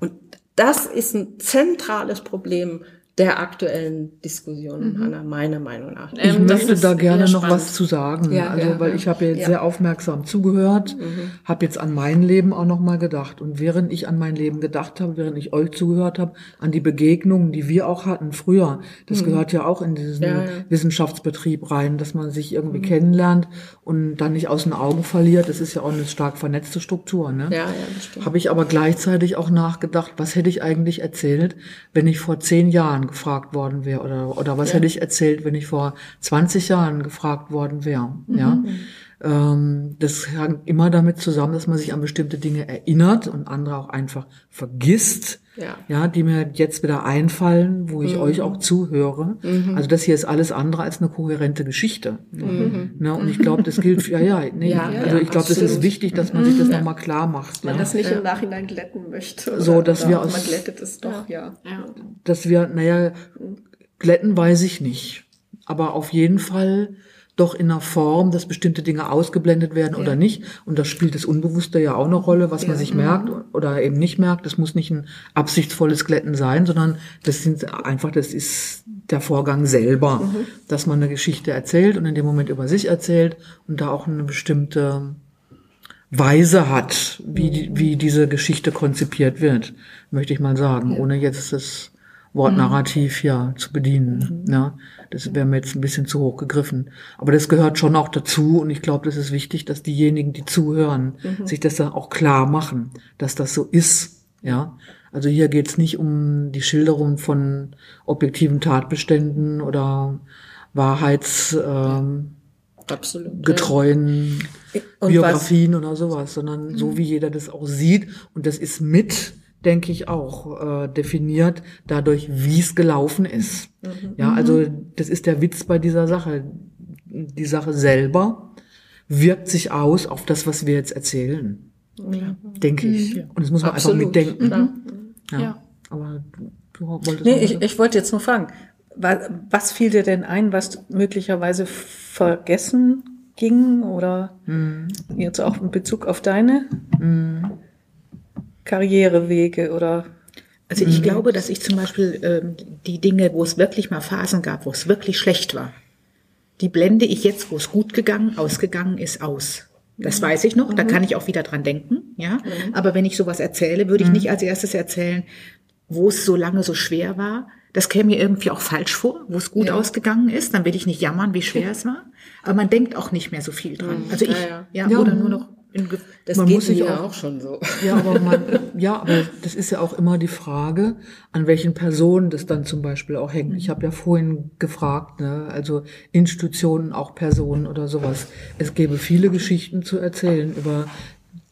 Und das ist ein zentrales Problem der aktuellen Diskussion, mhm. Hanna, meiner Meinung nach. Ich ähm, möchte da gerne noch was zu sagen, ja, also ja, weil ich habe jetzt ja. sehr aufmerksam zugehört, mhm. habe jetzt an mein Leben auch noch mal gedacht und während ich an mein Leben gedacht habe, während ich euch zugehört habe, an die Begegnungen, die wir auch hatten früher, das mhm. gehört ja auch in diesen Wissenschaftsbetrieb rein, dass man sich irgendwie mhm. kennenlernt und dann nicht aus den Augen verliert. Das ist ja auch eine stark vernetzte Struktur. Ne? Ja, ja, das stimmt. Habe ich aber gleichzeitig auch nachgedacht, was hätte ich eigentlich erzählt, wenn ich vor zehn Jahren gefragt worden wäre oder, oder was ja. hätte ich erzählt, wenn ich vor 20 Jahren gefragt worden wäre. Mhm. Ja. Ähm, das hängt immer damit zusammen, dass man sich an bestimmte Dinge erinnert und andere auch einfach vergisst. Ja. ja, die mir jetzt wieder einfallen, wo ich mhm. euch auch zuhöre. Mhm. Also das hier ist alles andere als eine kohärente Geschichte. Mhm. Ne, und ich glaube, das gilt, ja, ja, nee, ja also ich glaube, das ist wichtig, dass man sich das ja. nochmal klar macht. Man ja. das nicht im Nachhinein glätten möchte. Oder, so, dass wir aus, man glättet es doch, ja. Dass wir, naja, glätten weiß ich nicht. Aber auf jeden Fall doch in einer Form, dass bestimmte Dinge ausgeblendet werden ja. oder nicht. Und da spielt das Unbewusste ja auch eine Rolle, was ja. man sich merkt mhm. oder eben nicht merkt. Das muss nicht ein absichtsvolles Glätten sein, sondern das sind einfach, das ist der Vorgang selber, mhm. dass man eine Geschichte erzählt und in dem Moment über sich erzählt und da auch eine bestimmte Weise hat, wie, wie diese Geschichte konzipiert wird, möchte ich mal sagen, ohne jetzt das Wortnarrativ ja zu bedienen. Mhm. Ja, das wäre mir jetzt ein bisschen zu hoch gegriffen. Aber das gehört schon auch dazu und ich glaube, das ist wichtig, dass diejenigen, die zuhören, mhm. sich das dann auch klar machen, dass das so ist. Ja, also hier geht's nicht um die Schilderung von objektiven Tatbeständen oder Wahrheits ähm, Absolut, getreuen ja. Biografien oder sowas, sondern so mhm. wie jeder das auch sieht und das ist mit denke ich, auch äh, definiert dadurch, wie es gelaufen ist. Mhm. Ja, also das ist der Witz bei dieser Sache. Die Sache selber wirkt sich aus auf das, was wir jetzt erzählen. Ja. Denke ich. Mhm. Und das muss man Absolut. einfach mitdenken. Mhm. Ja. ja. Aber du, du wolltest. Nee, ich, ich wollte jetzt nur fragen. Was fiel dir denn ein, was möglicherweise vergessen ging oder mhm. jetzt auch in Bezug auf deine? Karrierewege oder also ich mhm. glaube, dass ich zum Beispiel ähm, die Dinge, wo es wirklich mal Phasen gab, wo es wirklich schlecht war, die blende ich jetzt, wo es gut gegangen, ausgegangen ist, aus. Das mhm. weiß ich noch, da mhm. kann ich auch wieder dran denken, ja. Mhm. Aber wenn ich sowas erzähle, würde ich mhm. nicht als erstes erzählen, wo es so lange so schwer war. Das käme mir irgendwie auch falsch vor, wo es gut ja. ausgegangen ist. Dann will ich nicht jammern, wie schwer es war. Aber man denkt auch nicht mehr so viel dran. Also ich, ja, ja. ja oder nur noch das man geht muss sich auch, auch, schon so. *laughs* Ja, aber man, ja, aber das ist ja auch immer die Frage, an welchen Personen das dann zum Beispiel auch hängt. Ich habe ja vorhin gefragt, ne, also Institutionen, auch Personen oder sowas. Es gäbe viele Geschichten zu erzählen über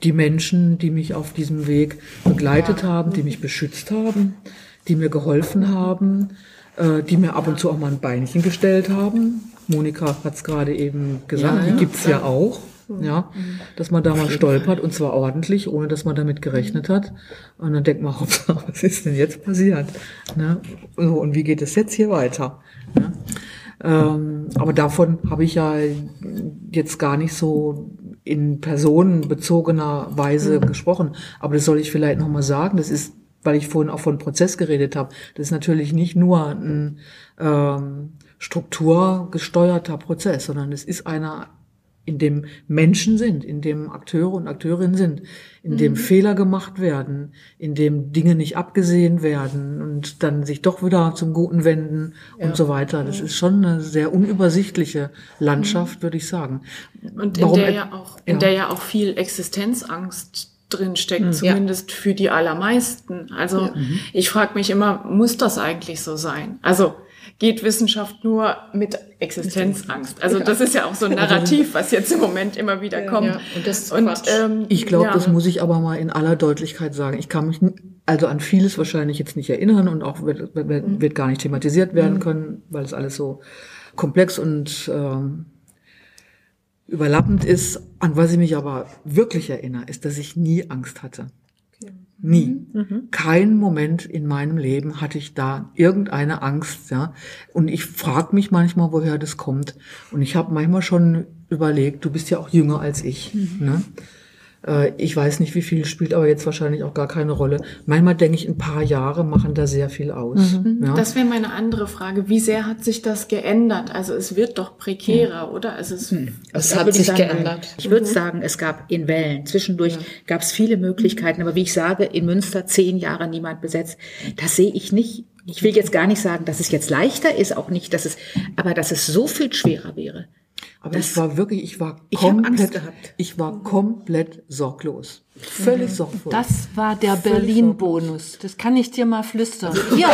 die Menschen, die mich auf diesem Weg begleitet ja. haben, die mich beschützt haben, die mir geholfen haben, äh, die mir ab und zu auch mal ein Beinchen gestellt haben. Monika hat es gerade eben gesagt, ja, die gibt's ja, ja auch ja, dass man da mal stolpert und zwar ordentlich, ohne dass man damit gerechnet hat. Und dann denkt man, *laughs* was ist denn jetzt passiert? Ne? Und wie geht es jetzt hier weiter? Ne? Ähm, aber davon habe ich ja jetzt gar nicht so in personenbezogener Weise mhm. gesprochen. Aber das soll ich vielleicht nochmal sagen. Das ist, weil ich vorhin auch von Prozess geredet habe. Das ist natürlich nicht nur ein ähm, strukturgesteuerter Prozess, sondern es ist einer in dem Menschen sind, in dem Akteure und Akteurinnen sind, in dem mhm. Fehler gemacht werden, in dem Dinge nicht abgesehen werden und dann sich doch wieder zum Guten wenden ja. und so weiter. Das ist schon eine sehr unübersichtliche Landschaft, mhm. würde ich sagen. Und in Warum der ja auch, in ja. der ja auch viel Existenzangst drin steckt, zumindest für die allermeisten. Also ich frage mich immer, muss das eigentlich so sein? Also geht Wissenschaft nur mit Existenzangst? Also das ist ja auch so ein Narrativ, was jetzt im Moment immer wieder kommt. Ja, und das ist Und, ähm, Ich glaube, ja. das muss ich aber mal in aller Deutlichkeit sagen. Ich kann mich also an vieles wahrscheinlich jetzt nicht erinnern und auch wird, wird, wird gar nicht thematisiert werden können, weil es alles so komplex und ähm, überlappend ist. An was ich mich aber wirklich erinnere, ist, dass ich nie Angst hatte. Nie. Kein Moment in meinem Leben hatte ich da irgendeine Angst, ja. Und ich frage mich manchmal, woher das kommt. Und ich habe manchmal schon überlegt, du bist ja auch jünger als ich. Ne? Äh, Ich weiß nicht, wie viel spielt aber jetzt wahrscheinlich auch gar keine Rolle. Manchmal denke ich, ein paar Jahre machen da sehr viel aus. Ja? Das wäre meine andere Frage. Wie sehr hat sich das geändert? Also es wird doch prekärer, oder? Also es, Es Da hat sich sagen, geändert. Ich würde sagen, es gab in Wellen. Zwischendurch gab es viele Möglichkeiten. Aber wie ich sage, in Münster zehn Jahre niemand besetzt. Das sehe ich nicht. Ich will jetzt gar nicht sagen, dass es jetzt leichter ist, auch nicht, dass es, aber dass es so viel schwerer wäre. Aber ich war wirklich, ich war Ich komplett, gehabt. ich war komplett sorglos. Völlig sorglos. Das war der Berlin-Bonus. Das kann ich dir mal flüstern. ihr,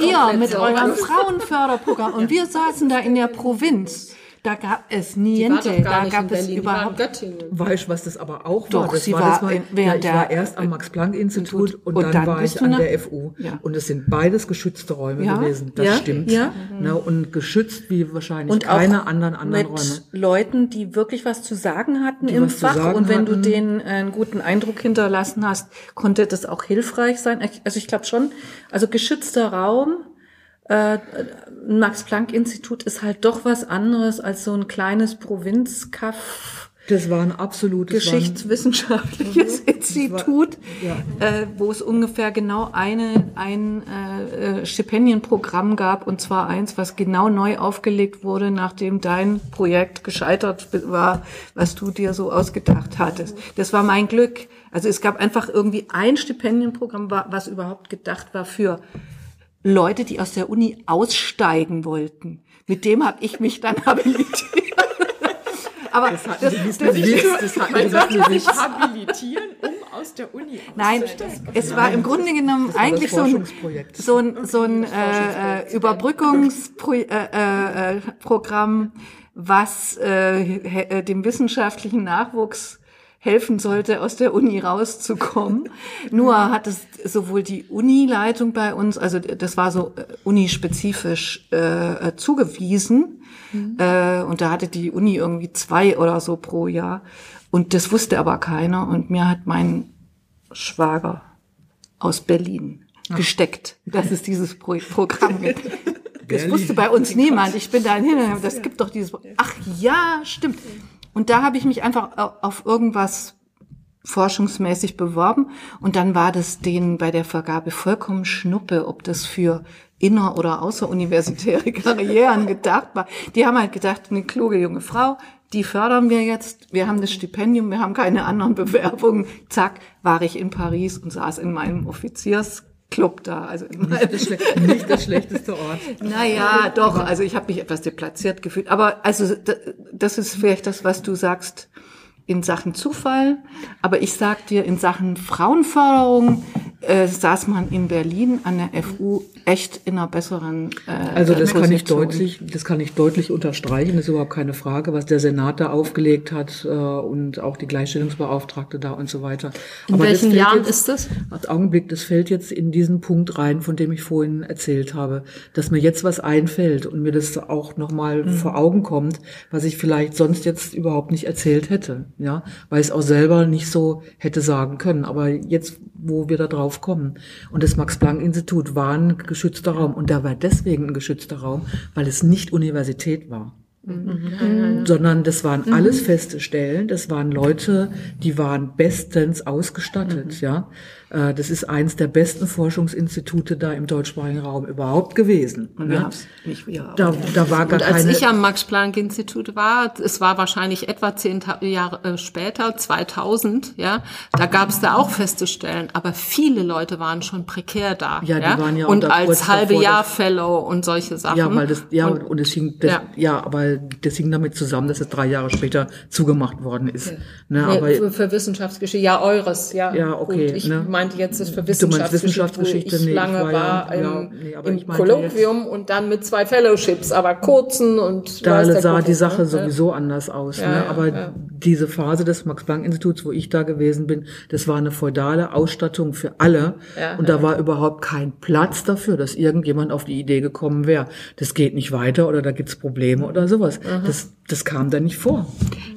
ihr mit eurem Frauenförderprogramm. Und wir saßen da in der Provinz. Da gab es niente. doch gar Da nicht gab in es überhaupt Göttingen. Weißt du, was das aber auch Doch, war? Das sie war, das war in- ja, ich war erst am Max-Planck-Institut und, Und dann, dann war ich du an der FU. Ja. Und es sind beides geschützte Räume Ja, gewesen. Das ja, stimmt. ja. Ne, und geschützt wie wahrscheinlich und keine auch anderen anderen mit Räume. Leuten, die wirklich was zu sagen hatten Die im Fach. sagen Und wenn du hatten. denen äh, einen guten Eindruck hinterlassen hast, konnte das auch hilfreich sein. Also ich glaube schon, also geschützter Raum, äh, ein Max-Planck-Institut ist halt doch was anderes als so ein kleines Provinzkaff. Das war ein absolutes Geschichtswissenschaftliches Institut, ja. äh, wo es ungefähr genau eine, ein äh, äh, Stipendienprogramm gab, und zwar eins, was genau neu aufgelegt wurde, nachdem dein Projekt gescheitert war, was du dir so ausgedacht hattest. Das war mein Glück. Also es gab einfach irgendwie ein Stipendienprogramm, wa- was überhaupt gedacht war für Leute, die aus der Uni aussteigen wollten. Mit dem habe ich mich dann *laughs* habilitiert. Aber das, man sollte sich habilitieren, um aus der Uni Nein, es war im Grunde genommen eigentlich so ein, so ein, so ein äh, äh, Überbrückungsprogramm, äh, äh, was äh, dem wissenschaftlichen Nachwuchs helfen sollte, aus der Uni rauszukommen. Nur hat es sowohl die Unileitung bei uns, also das war so äh, unispezifisch äh, äh, zugewiesen, äh, und da hatte die Uni irgendwie zwei oder so pro Jahr. Und das wusste aber keiner. Und mir hat mein Schwager aus Berlin gesteckt, dass es dieses Pro Programm gibt. *laughs* Das wusste bei uns niemand. Ich bin da hin, das gibt doch dieses. Ach ja, stimmt. Und da habe ich mich einfach au- auf irgendwas forschungsmäßig beworben und dann war das denen bei der Vergabe vollkommen schnuppe, ob das für inner- oder außeruniversitäre *laughs* Karrieren gedacht war. Die haben halt gedacht, eine kluge junge Frau, die fördern wir jetzt, wir haben das Stipendium, wir haben keine anderen *laughs* Bewerbungen. Zack, war ich in Paris und saß in meinem Offiziersclub da. Also Das schle- nicht der schlechteste Ort. naja, doch. Also ich habe mich etwas deplatziert gefühlt. Aber also das ist vielleicht das, was du sagst in Sachen Zufall. Aber ich sag dir, in Sachen Frauenförderung äh, saß man in Berlin an der FU echt in einer besseren äh, Also das kann ich Position. deutlich, das kann ich deutlich unterstreichen. Das ist überhaupt keine Frage, was der Senat da aufgelegt hat äh, und auch die Gleichstellungsbeauftragte da und so weiter. In Aber das welchen fällt Jahren jetzt, ist das? Als Augenblick, das fällt jetzt in diesen Punkt rein, von dem ich vorhin erzählt habe, dass mir jetzt was einfällt und mir das auch nochmal Mhm. vor Augen kommt, was ich vielleicht sonst jetzt überhaupt nicht erzählt hätte, ja, weil es auch selber nicht so hätte sagen können. Aber jetzt, wo wir da drauf kommen und das Max-Planck-Institut war ein geschützter Raum und da war deswegen ein geschützter Raum, weil es nicht Universität war sondern das waren alles feste Stellen, das waren Leute, die waren bestens ausgestattet, ja. Äh, Das ist eins der besten Forschungsinstitute da im deutschsprachigen Raum überhaupt gewesen. Und wir ja. haben's nicht wir. Da, da war gar Und als keine. ich am Max-Planck-Institut war, es war wahrscheinlich etwa zehn Jahre äh, später, 2000, ja, da gab es da auch feste Stellen, aber viele Leute waren schon prekär da. Ja, die waren ja auch und als halbe Jahr Fellow und solche Sachen. ja, weil das, ja, und, und, es hing, das, ja. ja. aber das hing damit zusammen, dass es drei Jahre später zugemacht worden ist. Okay. Ne, Nee, aber für, für Wissenschaftsgeschichte, ja, eures, ja. Ja, okay, Gut. Ich ne? meinte jetzt das für Du meinst Wissenschaftsgeschichte, Wissenschaftsgeschichte? wo ich Nee, ich lange war war, ja- im, ja, nee, im ich Kolloquium und dann mit zwei Fellowships, aber kurzen und da sah Kuckuck, die Sache ne? sowieso anders aus. Ja, ne? Aber diese Phase des Max-Planck-Instituts, wo ich da gewesen bin, das war eine feudale Ausstattung für alle. Und da war überhaupt kein Platz dafür, dass irgendjemand auf die Idee gekommen wäre, das geht nicht weiter oder da gibt's Probleme oder sowas. Das, das kam da nicht vor.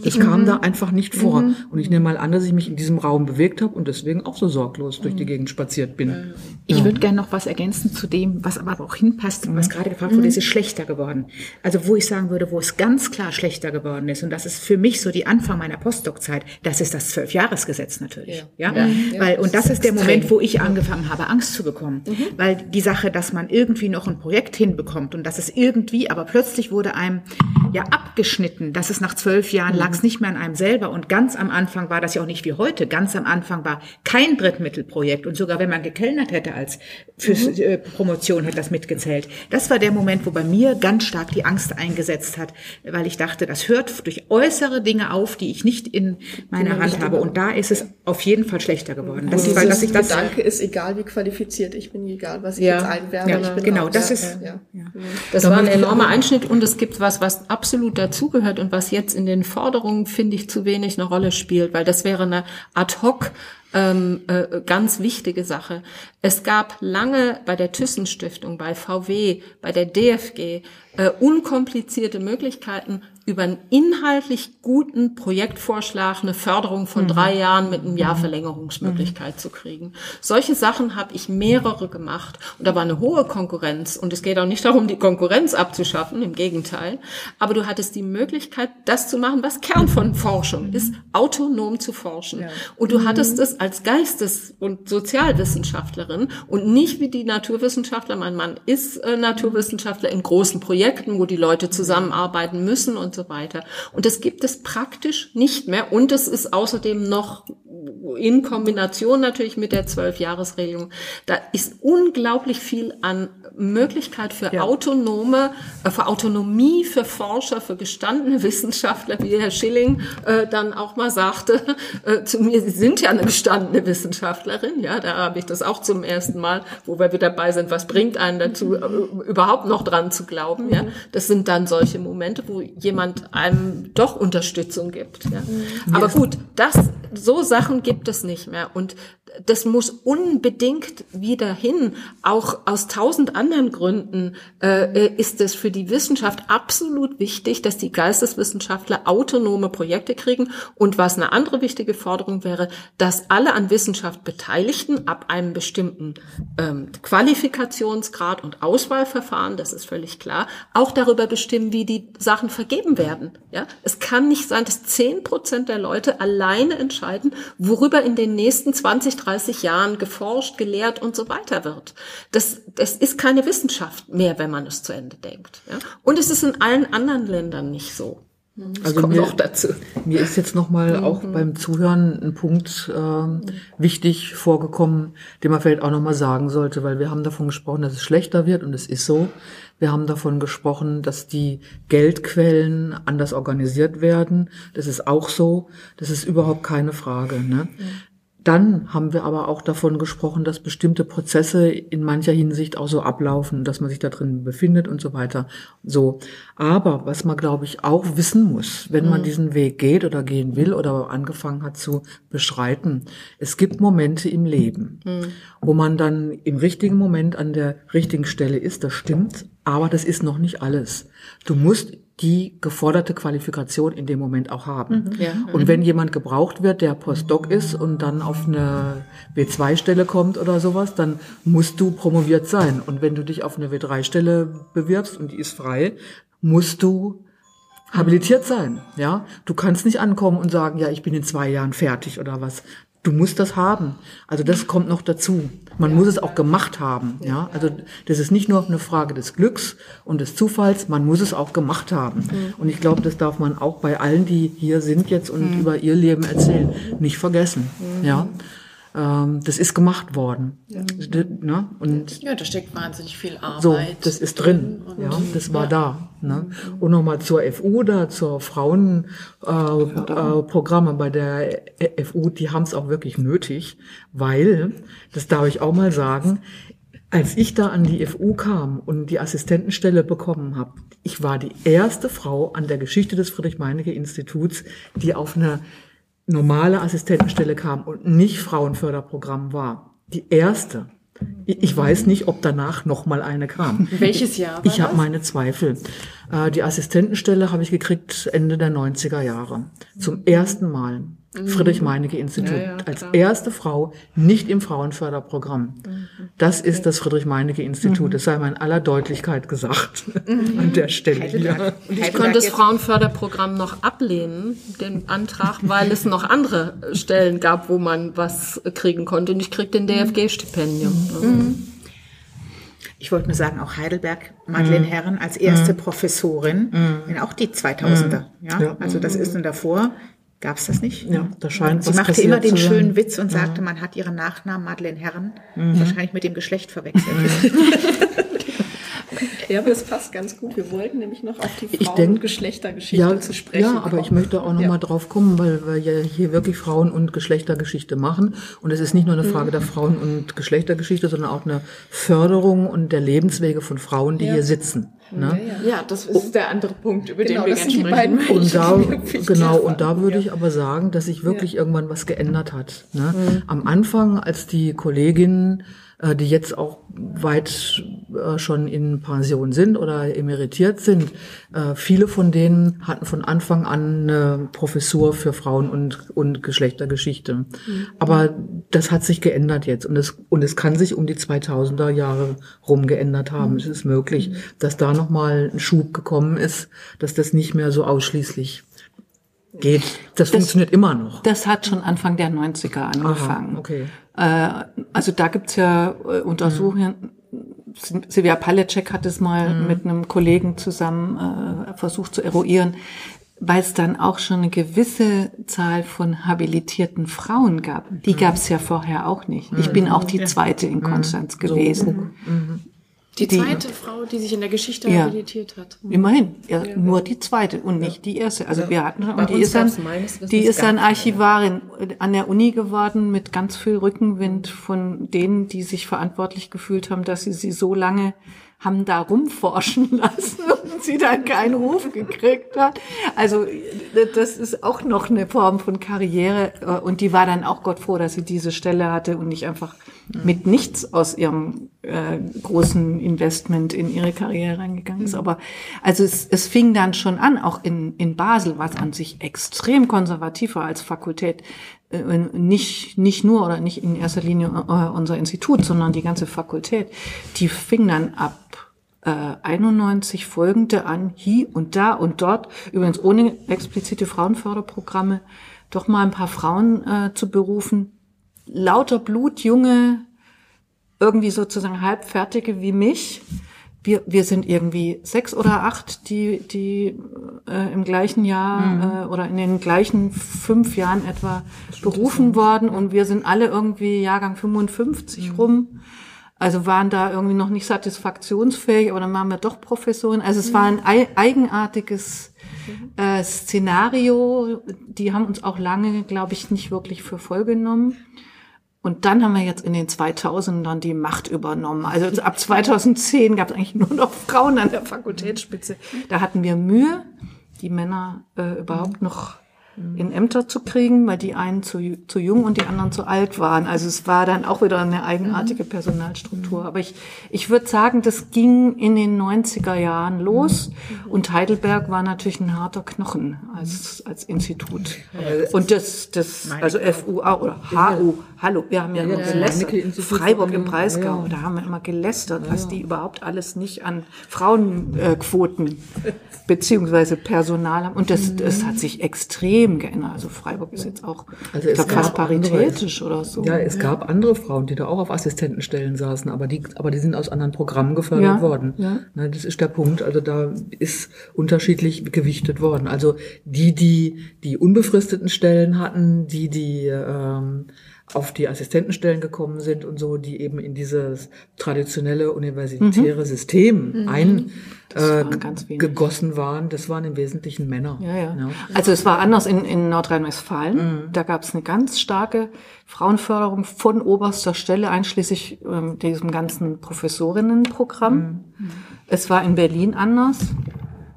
Das kam da einfach nicht vor. Mhm. Und ich nehme mal an, dass ich mich in diesem Raum bewegt habe und deswegen auch so sorglos durch die Gegend spaziert bin. Ich würde gerne noch was ergänzen zu dem, was aber auch hinpasst, was gerade gefragt wurde, ist es schlechter geworden. Also wo ich sagen würde, wo es ganz klar schlechter geworden ist, und das ist für mich so die Anfang meiner Postdoc-Zeit, das ist das Zwölfjahresgesetz natürlich. Ja. Weil, und das ist der Moment, wo ich angefangen habe, Angst zu bekommen. Weil die Sache, dass man irgendwie noch ein Projekt hinbekommt und dass es irgendwie, aber plötzlich wurde einem ja abgeschnitten, dass es nach zwölf Jahren lag es nicht mehr an einem selber. Und ganz am Anfang war das ja auch nicht wie heute. Ganz am Anfang war kein Drittmittelprojekt. Und sogar wenn man gekellnert hätte als fürs äh, Promotion, hätte das mitgezählt. Das war der Moment, wo bei mir ganz stark die Angst eingesetzt hat, weil ich dachte, das hört durch äußere Dinge auf, die ich nicht in meiner Hand habe. Und da ist es auf jeden Fall schlechter geworden. Das ist, weil, dass ich das Gedanke ist, egal wie qualifiziert ich bin, egal was ich Ja. jetzt einwerbe, Ja, ich bin genau, raus. das ja, ist- ja. Das war ein enormer Einschnitt und es gibt was, was absolut dazugehört und was jetzt in den Forderungen, finde ich, zu wenig eine Rolle spielt, weil das wäre eine ad hoc ähm, äh, ganz wichtige Sache. Es gab lange bei der Thyssen-Stiftung, bei VW, bei der DFG äh, unkomplizierte Möglichkeiten, über einen inhaltlich guten Projektvorschlag eine Förderung von drei Jahren mit einem Jahr Verlängerungsmöglichkeit zu kriegen. Solche Sachen habe ich mehrere gemacht und da war eine hohe Konkurrenz und es geht auch nicht darum, die Konkurrenz abzuschaffen, im Gegenteil. Aber du hattest die Möglichkeit, das zu machen, was Kern von Forschung ist, autonom zu forschen. Und du hattest es als Geistes- und Sozialwissenschaftlerin und nicht wie die Naturwissenschaftler. Mein Mann ist äh, Naturwissenschaftler in großen Projekten, wo die Leute zusammenarbeiten müssen und so weiter. Und das gibt es praktisch nicht mehr. Und es ist außerdem noch in Kombination natürlich mit der Zwölfjahresregelung. Da ist unglaublich viel an Möglichkeit für autonome, äh, für Autonomie für Forscher, für gestandene Wissenschaftler, wie Herr Schilling äh, dann auch mal sagte äh, zu mir, Sie sind ja eine gestandene Wissenschaftlerin. Ja, da habe ich das auch zum ersten Mal, wo wir wieder dabei sind. Was bringt einen dazu, äh, überhaupt noch dran zu glauben? Ja, das sind dann solche Momente, wo jemand einem doch Unterstützung gibt. Ja, aber gut, das so Sachen gibt es nicht mehr. Und das muss unbedingt wieder hin. Auch aus tausend anderen Gründen äh, ist es für die Wissenschaft absolut wichtig, dass die Geisteswissenschaftler autonome Projekte kriegen. Und was eine andere wichtige Forderung wäre, dass alle an Wissenschaft Beteiligten ab einem bestimmten ähm, Qualifikationsgrad und Auswahlverfahren, das ist völlig klar, auch darüber bestimmen, wie die Sachen vergeben werden. Ja, es kann nicht sein, dass zehn Prozent der Leute alleine entscheiden, worüber in den nächsten 20, 30 Jahren geforscht, gelehrt und so weiter wird. Das, das ist keine Wissenschaft mehr, wenn man es zu Ende denkt. Ja? Und es ist in allen anderen Ländern nicht so. Das Also kommt mir- noch dazu. Mir ist jetzt nochmal auch beim Zuhören ein Punkt ähm, wichtig vorgekommen, den man vielleicht auch nochmal sagen sollte, weil wir haben davon gesprochen, dass es schlechter wird und es ist so. Wir haben davon gesprochen, dass die Geldquellen anders organisiert werden. Das ist auch so. Das ist überhaupt keine Frage. Ne? Dann haben wir aber auch davon gesprochen, dass bestimmte Prozesse in mancher Hinsicht auch so ablaufen, dass man sich da drin befindet und so weiter. So. Aber was man, glaube ich, auch wissen muss, wenn man diesen Weg geht oder gehen will oder angefangen hat zu beschreiten, es gibt Momente im Leben, wo man dann im richtigen Moment an der richtigen Stelle ist, das stimmt, aber das ist noch nicht alles. Du musst die geforderte Qualifikation in dem Moment auch haben. Ja. Und wenn jemand gebraucht wird, der Postdoc ist und dann auf eine W2-Stelle kommt oder sowas, dann musst du promoviert sein. Und wenn du dich auf eine W3-Stelle bewirbst und die ist frei, musst du habilitiert sein, ja. Du kannst nicht ankommen und sagen, ja, ich bin in zwei Jahren fertig oder was. Du musst das haben. Also das kommt noch dazu. Man muss es auch gemacht haben, ja. Also das ist nicht nur eine Frage des Glücks und des Zufalls, man muss es auch gemacht haben. Und ich glaube, das darf man auch bei allen, die hier sind jetzt und über ihr Leben erzählen, nicht vergessen, ja. Ähm, das ist gemacht worden. Ja. Ne? Und ja, da steckt wahnsinnig viel Arbeit. So, das ist drin. Ja, das war ja. da. Ne? Und nochmal zur FU da, zur Frauenprogramme äh, äh, bei der FU, die haben es auch wirklich nötig, weil, das darf ich auch mal sagen, als ich da an die FU kam und die Assistentenstelle bekommen habe, ich war die erste Frau an der Geschichte des Friedrich-Meinecke-Instituts, die auf eine normale Assistentenstelle kam und nicht Frauenförderprogramm war. Die erste. Ich weiß nicht, ob danach noch mal eine kam. *laughs* Welches Jahr? War ich habe meine Zweifel. Äh, die Assistentenstelle habe ich gekriegt Ende der 90er Jahre. Zum ersten Mal. Friedrich-Meinecke-Institut ja, ja, als erste Frau nicht im Frauenförderprogramm. Das ist das Friedrich-Meinecke-Institut. Mhm. Das sei mal in aller Deutlichkeit gesagt *laughs* mhm. an der Stelle hier. Und ich konnte das Frauenförderprogramm noch ablehnen, den Antrag, weil es noch andere Stellen gab, wo man was kriegen konnte. Und ich krieg den DFG-Stipendium. Mhm. Ich wollte nur sagen, auch Heidelberg, Madeleine Herren als erste Professorin, mhm. auch die 2000er. Ja? Also das ist nun davor Gab es das nicht? Ja, da scheint Sie machte immer den schönen Witz und sagte, ja. man hat ihren Nachnamen Madeleine Herren mhm. wahrscheinlich mit dem Geschlecht verwechselt. *laughs* ja, aber das passt ganz gut. Wir wollten nämlich noch auf die Frauen- ich denk, und Geschlechtergeschichte ja, zu sprechen. Ja, aber kommen. ich möchte auch noch ja. mal drauf kommen, weil wir ja hier wirklich Frauen- und Geschlechtergeschichte machen. Und es ist nicht nur eine Frage mhm. der Frauen- und Geschlechtergeschichte, sondern auch eine Förderung und der Lebenswege von Frauen, die ja. hier sitzen. Ne? Ja, ja, das ist oh. der andere Punkt, über genau, den wir gerne sprechen. Und da, *laughs* genau, und da würde ich aber sagen, dass sich wirklich irgendwann was geändert hat. Ne? Mhm. Am Anfang, als die Kolleginnen äh, die jetzt auch weit äh, schon in Pension sind oder emeritiert sind. Äh, viele von denen hatten von Anfang an eine Professur für Frauen- und, und Geschlechtergeschichte. Mhm. Aber das hat sich geändert jetzt und es, und es kann sich um die 2000er Jahre rum geändert haben. Mhm. Es ist möglich, mhm. dass da nochmal ein Schub gekommen ist, dass das nicht mehr so ausschließlich geht. Das, das, funktioniert immer noch. Das hat schon Anfang der 90er angefangen. Aha, okay. Äh, also da gibt's ja äh, Untersuchungen. Mhm. Silvia Palecek hat es mal mhm. mit einem Kollegen zusammen äh, versucht zu eruieren, weil es dann auch schon eine gewisse Zahl von habilitierten Frauen gab. Die mhm. gab's ja vorher auch nicht. Ich bin auch die zweite in mhm. Konstanz gewesen. So. Die zweite die, Frau, die sich in der Geschichte ja, habilitiert hat. Immerhin, ja, ja, nur die zweite und nicht die erste. Also wir hatten und die ist dann, die ist dann Archivarin an der Uni geworden mit ganz viel Rückenwind von denen, die sich verantwortlich gefühlt haben, dass sie sie so lange haben da rumforschen *laughs* lassen und sie dann keinen Ruf gekriegt hat. Also das ist auch noch eine Form von Karriere und die war dann auch Gott froh, dass sie diese Stelle hatte und nicht einfach mit nichts aus ihrem äh, großen Investment in ihre Karriere reingegangen ist. Aber also es, es fing dann schon an, auch in, in Basel, was an sich extrem konservativ war als Fakultät, äh, nicht, nicht nur oder nicht in erster Linie äh, unser Institut, sondern die ganze Fakultät, die fing dann ab äh, 91 folgende an, hier und da und dort, übrigens ohne explizite Frauenförderprogramme, doch mal ein paar Frauen äh, zu berufen, lauter blutjunge, irgendwie sozusagen halbfertige wie mich. Wir, wir sind irgendwie sechs oder acht, die, die äh, im gleichen Jahr mhm. äh, oder in den gleichen fünf Jahren etwa berufen worden und wir sind alle irgendwie Jahrgang 55 mhm. rum. Also waren da irgendwie noch nicht satisfaktionsfähig, aber dann waren wir doch Professoren. Also es war ein eigenartiges äh, Szenario. Die haben uns auch lange, glaube ich, nicht wirklich für voll genommen. Und dann haben wir jetzt in den 2000ern die Macht übernommen. Also ab 2010 gab es eigentlich nur noch Frauen an der Fakultätsspitze. Da hatten wir Mühe, die Männer äh, überhaupt noch in Ämter zu kriegen, weil die einen zu, zu jung und die anderen zu alt waren. Also es war dann auch wieder eine eigenartige Personalstruktur. Aber ich, ich würde sagen, das ging in den 90er Jahren los. Und Heidelberg war natürlich ein harter Knochen als, als Institut. Und das, das also FUA oder HU, hallo, wir haben ja immer gelästert. Freiburg im Breisgau, da haben wir immer gelästert, was die überhaupt alles nicht an Frauenquoten beziehungsweise Personal haben. Und das, das hat sich extrem geändert. Also Freiburg ist jetzt auch also glaub, fast paritätisch andere, oder so. Ja, es ja. gab andere Frauen, die da auch auf Assistentenstellen saßen, aber die, aber die sind aus anderen Programmen gefördert ja, worden. Ja. Na, das ist der Punkt. Also da ist unterschiedlich gewichtet worden. Also die, die die unbefristeten Stellen hatten, die die ähm, auf die Assistentenstellen gekommen sind und so, die eben in dieses traditionelle universitäre Mhm. System ein äh, gegossen waren, das waren im Wesentlichen Männer. Ja, ja. Also es war anders in, in Nordrhein-Westfalen. Da gab es eine ganz starke Frauenförderung von oberster Stelle, einschließlich ähm, diesem ganzen Professorinnenprogramm. Es war in Berlin anders.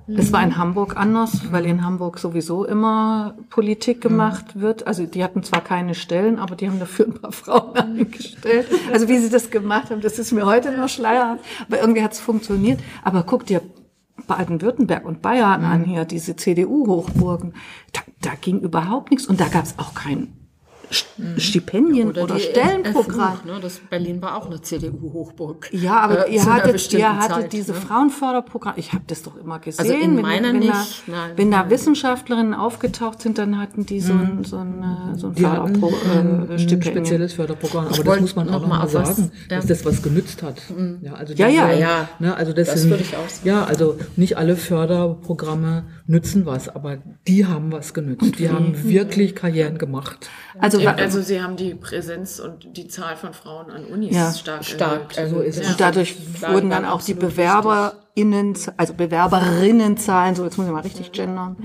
Es war in Hamburg anders, weil in Hamburg sowieso immer Politik gemacht wird. Also die hatten zwar keine Stellen, aber die haben dafür ein paar *laughs* Frauen eingestellt. Also wie sie das gemacht haben, das ist mir heute noch schleierhaft. Aber irgendwie hat es funktioniert. Aber guck dir Baden-Württemberg und Bayern an hier, diese CDU-Hochburgen. Da, da ging überhaupt nichts. Und da gab es auch kein St- Stipendien oder, die Stellenprogramm. Ne? das Berlin war auch eine CDU-Hochburg. Ja, aber Äh, ihr hattet, ihr hattet Zeit, diese ne? Frauenförderprogramme. Ich habe das doch immer gesehen. Also in wenn, meiner wenn nicht, Da, nein. wenn da Wissenschaftlerinnen aufgetaucht sind, dann hatten die so ein, so ein, äh, so ein Die hatten Förderpro ein, äh, ein Stipendium. spezielles Förderprogramm, aber das muss man auch noch noch mal mal auf was- sagen, ja. dass das was genützt hat. Ja, also Ja, ja, ja. Ne, also das, Das sind, würde ich auch sagen. Ja, also nicht alle Förderprogramme nützen was, aber die haben was genützt. Die haben wirklich Karrieren gemacht. Also, Ja, also sie haben die Präsenz und die Zahl von Frauen an Unis Ja. stark, Stark erhöht. So ist. Und dadurch wurden dann auch die BewerberInnen, also Bewerberinnenzahlen, so jetzt muss ich mal richtig gendern,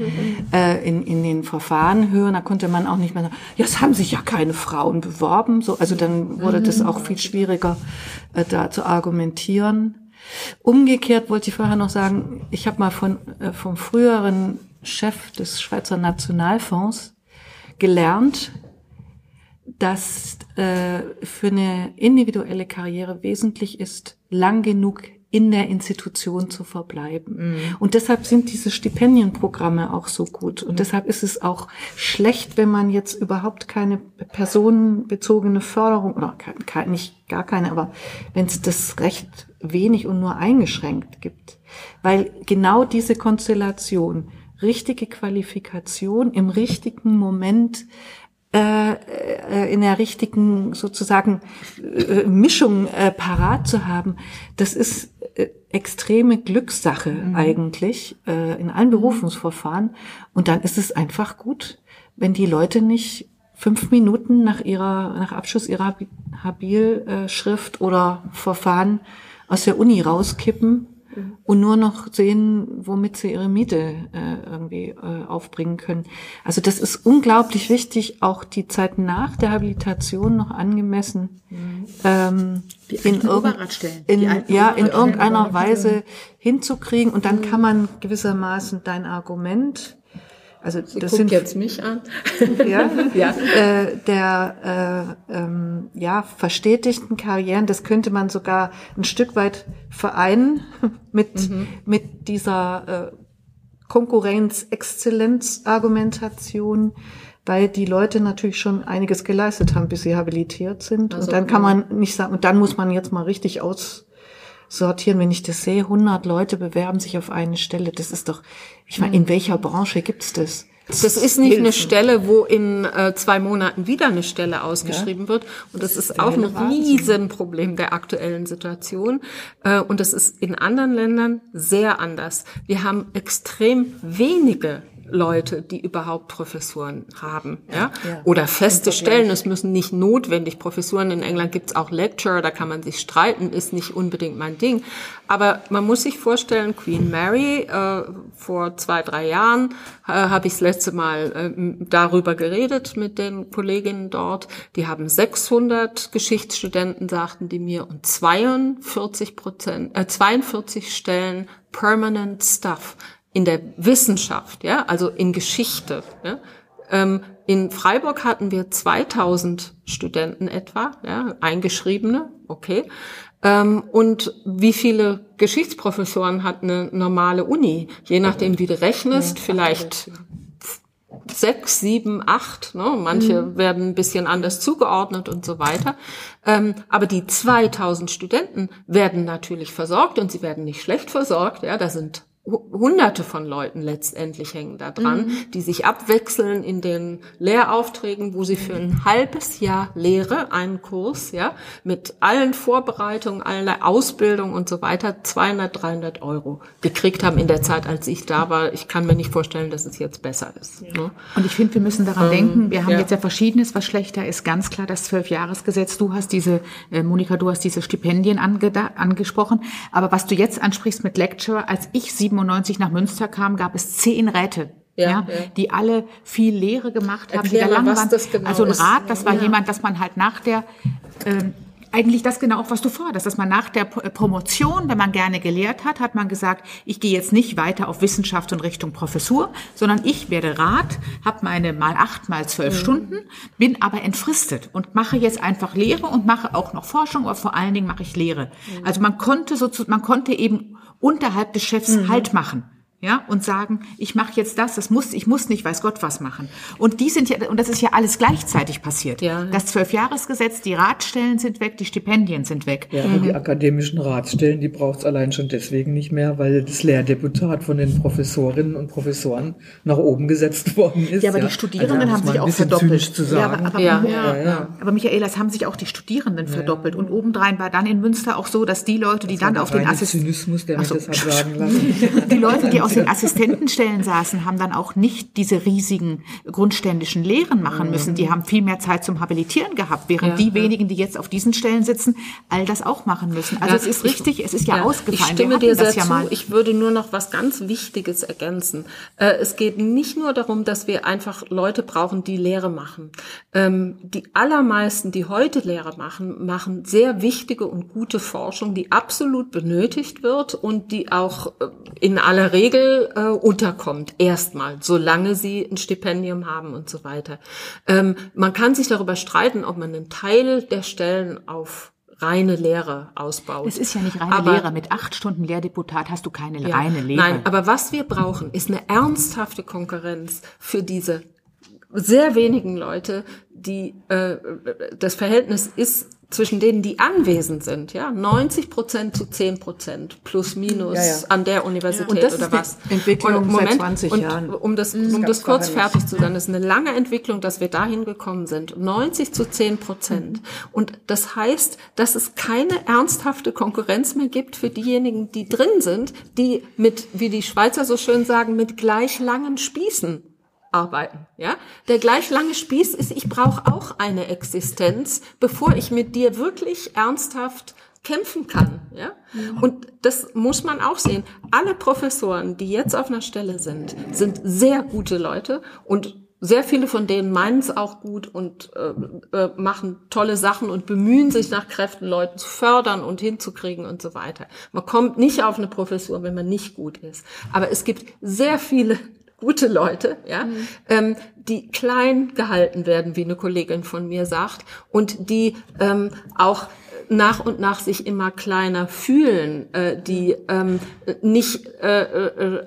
äh, in, in den Verfahren hören. Da konnte man auch nicht mehr sagen, ja, es haben sich ja keine Frauen beworben. So, also dann wurde das auch viel schwieriger, äh, da zu argumentieren. Umgekehrt wollte ich vorher noch sagen, ich habe mal von, äh, vom früheren Chef des Schweizer Nationalfonds gelernt, dass äh, für eine individuelle Karriere wesentlich ist, lang genug in der Institution zu verbleiben. Und deshalb sind diese Stipendienprogramme auch so gut. Und deshalb ist es auch schlecht, wenn man jetzt überhaupt keine personenbezogene Förderung, oder nicht gar keine, aber wenn es das recht wenig und nur eingeschränkt gibt. Weil genau diese Konstellation, richtige Qualifikation im richtigen Moment in der richtigen sozusagen äh, Mischung äh, parat zu haben, das ist äh, extreme Glückssache eigentlich äh, in allen Berufungsverfahren. Und dann ist es einfach gut, wenn die Leute nicht fünf Minuten nach ihrer nach Abschluss ihrer Habilschrift oder Verfahren aus der Uni rauskippen und nur noch sehen, womit sie ihre Miete äh, irgendwie äh, aufbringen können. Also das ist unglaublich wichtig, auch die Zeit nach der Habilitation noch angemessen ähm, Die in. Die in, ja, in irgendeiner Weise hinzukriegen. Und dann kann man gewissermaßen dein Argument, also das Guck sind jetzt mich an. ja, *laughs* Ja. Äh, der äh, ähm, ja, verstetigten Karrieren, das könnte man sogar ein Stück weit vereinen *laughs* mit, mit dieser äh, Konkurrenz-Exzellenz-Argumentation, weil die Leute natürlich schon einiges geleistet haben, bis sie habilitiert sind. Also, und dann kann man nicht sagen, und dann muss man jetzt mal richtig aussortieren, wenn ich das sehe, 100 Leute bewerben sich auf eine Stelle. Das ist doch, ich meine, in welcher Branche gibt's das? Das ist nicht eine Hilfen. Stelle, wo in äh, zwei Monaten wieder eine Stelle ausgeschrieben wird. Und das, ist auch ein Riesenproblem der aktuellen Situation. Äh, und das ist in anderen Ländern sehr anders. Wir haben extrem wenige Leute, die überhaupt Professuren haben, ja, oder feste Stellen. Es müssen nicht notwendig Professuren. In England gibt's auch Lecturer, da kann man sich streiten, ist nicht unbedingt mein Ding. Aber man muss sich vorstellen, Queen Mary äh, vor zwei drei Jahren äh, habe ich das letzte Mal äh, darüber geredet mit den Kolleginnen dort. Die haben 600 Geschichtsstudenten, sagten die mir, und 42 Prozent, äh, 42 Stellen Permanent Stuff in der Wissenschaft, ja, also in Geschichte. Ja. Ähm, in Freiburg hatten wir 2000 Studenten etwa, ja, eingeschriebene, okay. Ähm, und wie viele Geschichtsprofessoren hat eine normale Uni? Je nachdem, wie du rechnest, vielleicht sechs, sieben, acht. Ne? Manche werden ein bisschen anders zugeordnet und so weiter. Ähm, aber die 2000 Studenten werden natürlich versorgt und sie werden nicht schlecht versorgt. Ja, da sind Hunderte von Leuten letztendlich hängen da dran, die sich abwechseln in den Lehraufträgen, wo sie für ein halbes Jahr Lehre, einen Kurs, ja, mit allen Vorbereitungen, aller Ausbildung und so weiter, 200, 300 Euro gekriegt haben in der Zeit, als ich da war. Ich kann mir nicht vorstellen, dass es jetzt besser ist. Ne? Und ich finde, wir müssen daran Ähm, denken, wir haben ja. jetzt ja Verschiedenes, was schlechter ist. Ganz klar das Zwölfjahresgesetz. Du hast diese, äh, Monika, du hast diese Stipendien angesprochen. Aber was du jetzt ansprichst mit Lecturer, als ich 97 nach Münster kam, gab es zehn Räte. Ja, Ja, die alle viel Lehre gemacht haben, Erklär die da lang waren. genau also ein. Rat, das war jemand, dass man halt nach der ähm, eigentlich das genau auch, was du forderst, dass man nach der Pro- Promotion, wenn man gerne gelehrt hat, hat man gesagt, ich gehe jetzt nicht weiter auf Wissenschaft und Richtung Professur, sondern ich werde Rat, habe meine mal acht, mal zwölf Stunden, bin aber entfristet und mache jetzt einfach Lehre und mache auch noch Forschung, aber vor allen Dingen mache ich Lehre. Also man konnte so, man konnte eben unterhalb des Chefs Halt machen ja, und sagen, ich mache jetzt das, das muss, ich muss nicht, weiß Gott was machen. Und die sind ja, und das ist ja alles gleichzeitig passiert. Ja. Das Zwölfjahresgesetz, die Ratstellen sind weg, die Stipendien sind weg. Ja, aber die akademischen Ratsstellen, die braucht es allein schon deswegen nicht mehr, weil das Lehrdeputat von den Professorinnen und Professoren nach oben gesetzt *laughs* worden ist. Ja, aber die Studierenden Also, haben sich auch verdoppelt. zu Ja, sagen. aber, aber, Ja, ja, ja, ja. aber Michaela, es haben sich auch die Studierenden verdoppelt. Und obendrein war dann in Münster auch so, dass die Leute, die dann Das auf war den Assistenten Zynismus, der so. das hat sagen lassen. *laughs* Die Leute, die *laughs* aus den Assistentenstellen saßen, haben dann auch nicht diese riesigen grundständischen Lehren machen müssen. Die haben viel mehr Zeit zum Habilitieren gehabt, während Ja, die ja. wenigen, die jetzt auf diesen Stellen sitzen, all das auch machen müssen. Also Ja, es ist ich- richtig, es ist ja, Ich ausgefallen. stimme Wir dir sehr zu. mal. Ich würde nur noch was ganz Wichtiges ergänzen. Äh, es geht nicht nur darum, dass wir einfach Leute brauchen, die Lehre machen. Ähm, die allermeisten, die heute Lehre machen, machen sehr wichtige und gute Forschung, die absolut benötigt wird und die auch äh, in aller Regel äh, unterkommt. Erstmal, solange sie ein Stipendium haben und so weiter. Ähm, man kann sich darüber streiten, ob man einen Teil der Stellen auf reine Lehre ausbaut. es ist ja nicht reine Aber- Lehre. Mit acht Stunden Lehrdeputat hast du keine ja. reine Lehre. Nein, aber was wir brauchen, ist eine ernsthafte Konkurrenz für diese sehr wenigen Leute, die äh, das Verhältnis ist zwischen denen, die anwesend sind, ja, 90 Prozent zu 10 Prozent plus minus Ja, ja. an der Universität Und das oder was. Entwicklung Und seit 20 und Jahren. Um das, um gab's das kurz fertig zu sein, das ist eine lange Entwicklung, dass wir dahin gekommen sind. 90 zu 10 Prozent. Mhm. Und das heißt, dass es keine ernsthafte Konkurrenz mehr gibt für diejenigen, die drin sind, die mit, wie die Schweizer so schön sagen, mit gleich langen Spießen arbeiten. Ja, der gleich lange Spieß ist, ich brauche auch eine Existenz, bevor ich mit dir wirklich ernsthaft kämpfen kann. Ja? Und das muss man auch sehen. Alle Professoren, die jetzt auf einer Stelle sind, sind sehr gute Leute und sehr viele von denen meinen es auch gut und äh, äh, machen tolle Sachen und bemühen sich nach Kräften, Leute zu fördern und hinzukriegen und so weiter. Man kommt nicht auf eine Professur, wenn man nicht gut ist. Aber es gibt sehr viele gute Leute, ja, ähm, die klein gehalten werden, wie eine Kollegin von mir sagt, und die ähm, auch nach und nach sich immer kleiner fühlen, äh, die ähm, nicht äh, äh, äh,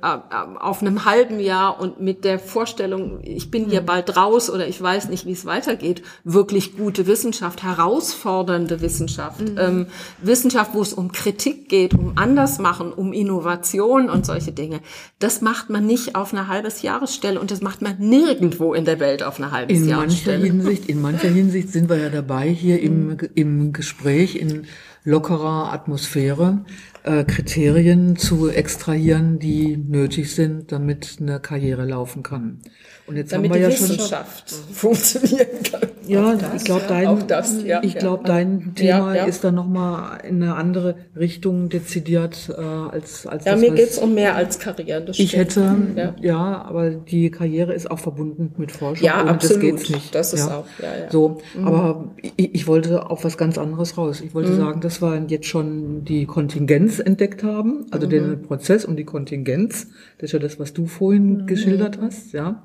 auf einem halben Jahr und mit der Vorstellung, ich bin hier bald raus oder ich weiß nicht, wie es weitergeht, wirklich gute Wissenschaft, herausfordernde Wissenschaft, ähm, Wissenschaft, wo es um Kritik geht, um Andersmachen, um Innovation und solche Dinge. Das macht man nicht auf einer halbes Jahresstelle und das macht man nirgendwo in der Welt auf einer halbes In mancher Jahresstelle. Hinsicht, in mancher Hinsicht sind wir ja dabei, hier im, im Gespräch in lockerer Atmosphäre äh, Kriterien zu extrahieren, die nötig sind, damit eine Karriere laufen kann. Und jetzt Damit haben die wir ja schon *laughs* funktionieren kann. Ja, ich glaube, dein, Auch das, ja, ich glaub, dein Thema ist dann nochmal in eine andere Richtung dezidiert äh, als, als Ja, das, mir was geht's um mehr als Karrieren. Das ich stimmt. hätte. Ja. Aber die Karriere ist auch verbunden mit Forschung. Ja, absolut. Das geht's nicht. Das ist auch, ja, ja. So, aber ich, ich wollte auf was ganz anderes raus. Ich wollte sagen, dass wir jetzt schon die Kontingenz entdeckt haben, also den Prozess und die Kontingenz. Das ist ja das, was du vorhin geschildert hast, ja.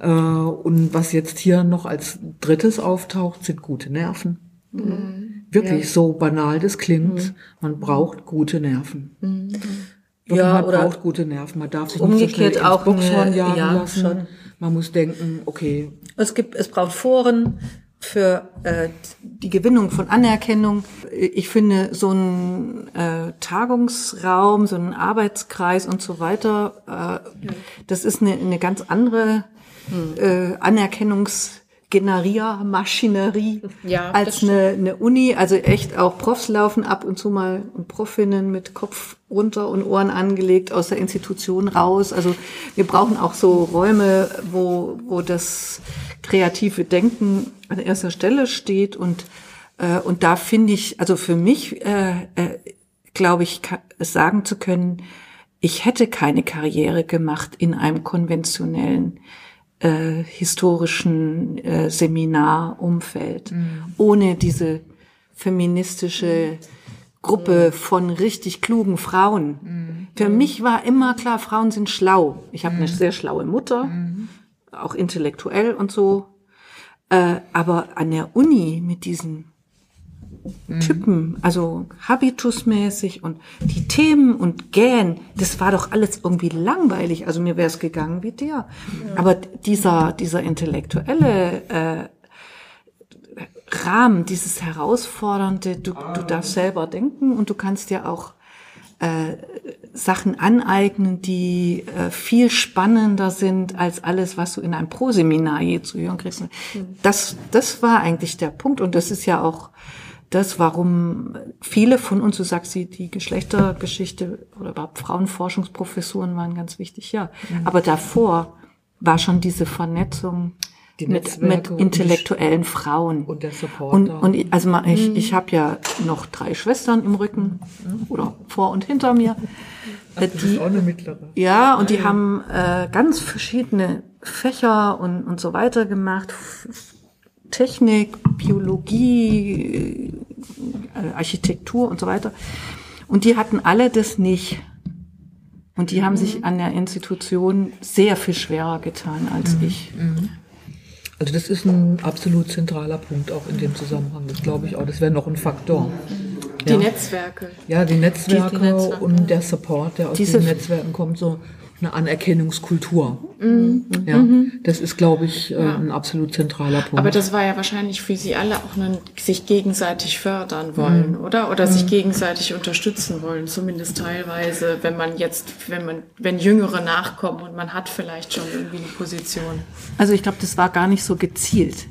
Äh, und was jetzt hier noch als drittes auftaucht, sind gute Nerven. Wirklich, so banal das klingt, man braucht gute Nerven. Wirklich, Ja, man oder braucht gute Nerven. Man darf sich umgekehrt nicht so auch Boxhorn eine- jagen ja, lassen. schon. Man muss denken, okay, Es gibt, es braucht Foren, für äh, die Gewinnung von Anerkennung. Ich finde so ein äh, Tagungsraum, so ein Arbeitskreis und so weiter, äh, das ist eine, eine ganz andere äh, Anerkennungs Generiermaschinerie Ja, als eine, eine Uni. Also echt auch Profs laufen ab und zu mal und Profinnen mit Kopf runter und Ohren angelegt aus der Institution raus. Also wir brauchen auch so Räume, wo, wo das kreative Denken an erster Stelle steht und äh, und da finde ich, also für mich äh, äh, glaube ich, es sagen zu können, ich hätte keine Karriere gemacht in einem konventionellen äh, historischen äh, Seminarumfeld, ohne diese feministische Gruppe von richtig klugen Frauen. Für mich war immer klar, Frauen sind schlau. Ich habe eine sehr schlaue Mutter, auch intellektuell und so. Äh, aber an der Uni mit diesen Typen, also habitusmäßig und die Themen und Gähn, das war doch alles irgendwie langweilig. Also mir wäre es gegangen wie dir. Aber dieser, dieser intellektuelle äh, Rahmen, dieses herausfordernde, du, du darfst selber denken und du kannst ja auch äh, Sachen aneignen, die äh, viel spannender sind als alles, was du in einem Proseminar je zu hören kriegst. Das, das war eigentlich der Punkt und das ist ja auch das, warum viele von uns, du sagst, die, die Geschlechtergeschichte oder überhaupt Frauenforschungsprofessuren waren ganz wichtig, ja. Aber davor war schon diese Vernetzung Die mit, mit intellektuellen Frauen. Und der Supporter. Und, und ich- also mal, ich, ich habe ja noch drei Schwestern im Rücken oder vor und hinter mir. Du bist auch eine mittlere. ja, und die haben äh, ganz verschiedene Fächer und, und so weiter gemacht. Technik, Biologie, Architektur und so weiter. Und die hatten alle das nicht. Und die haben sich an der Institution sehr viel schwerer getan als ich. Also das ist ein absolut zentraler Punkt auch in dem Zusammenhang. Das glaube ich auch. Das wäre noch ein Faktor. Die Ja. Netzwerke. Ja, die Netzwerke, Die- die Netzwerke. und der Support, der aus Diese- diesen Netzwerken kommt, so eine Anerkennungskultur. Mhm. Ja, das ist, glaube ich, äh, ein absolut zentraler Punkt. Aber das war ja wahrscheinlich für Sie alle auch ein sich gegenseitig fördern Mhm. wollen, oder? Oder sich gegenseitig unterstützen wollen, zumindest teilweise, wenn man jetzt, wenn man, wenn Jüngere nachkommen und man hat vielleicht schon irgendwie eine Position. Also ich glaube, das war gar nicht so gezielt.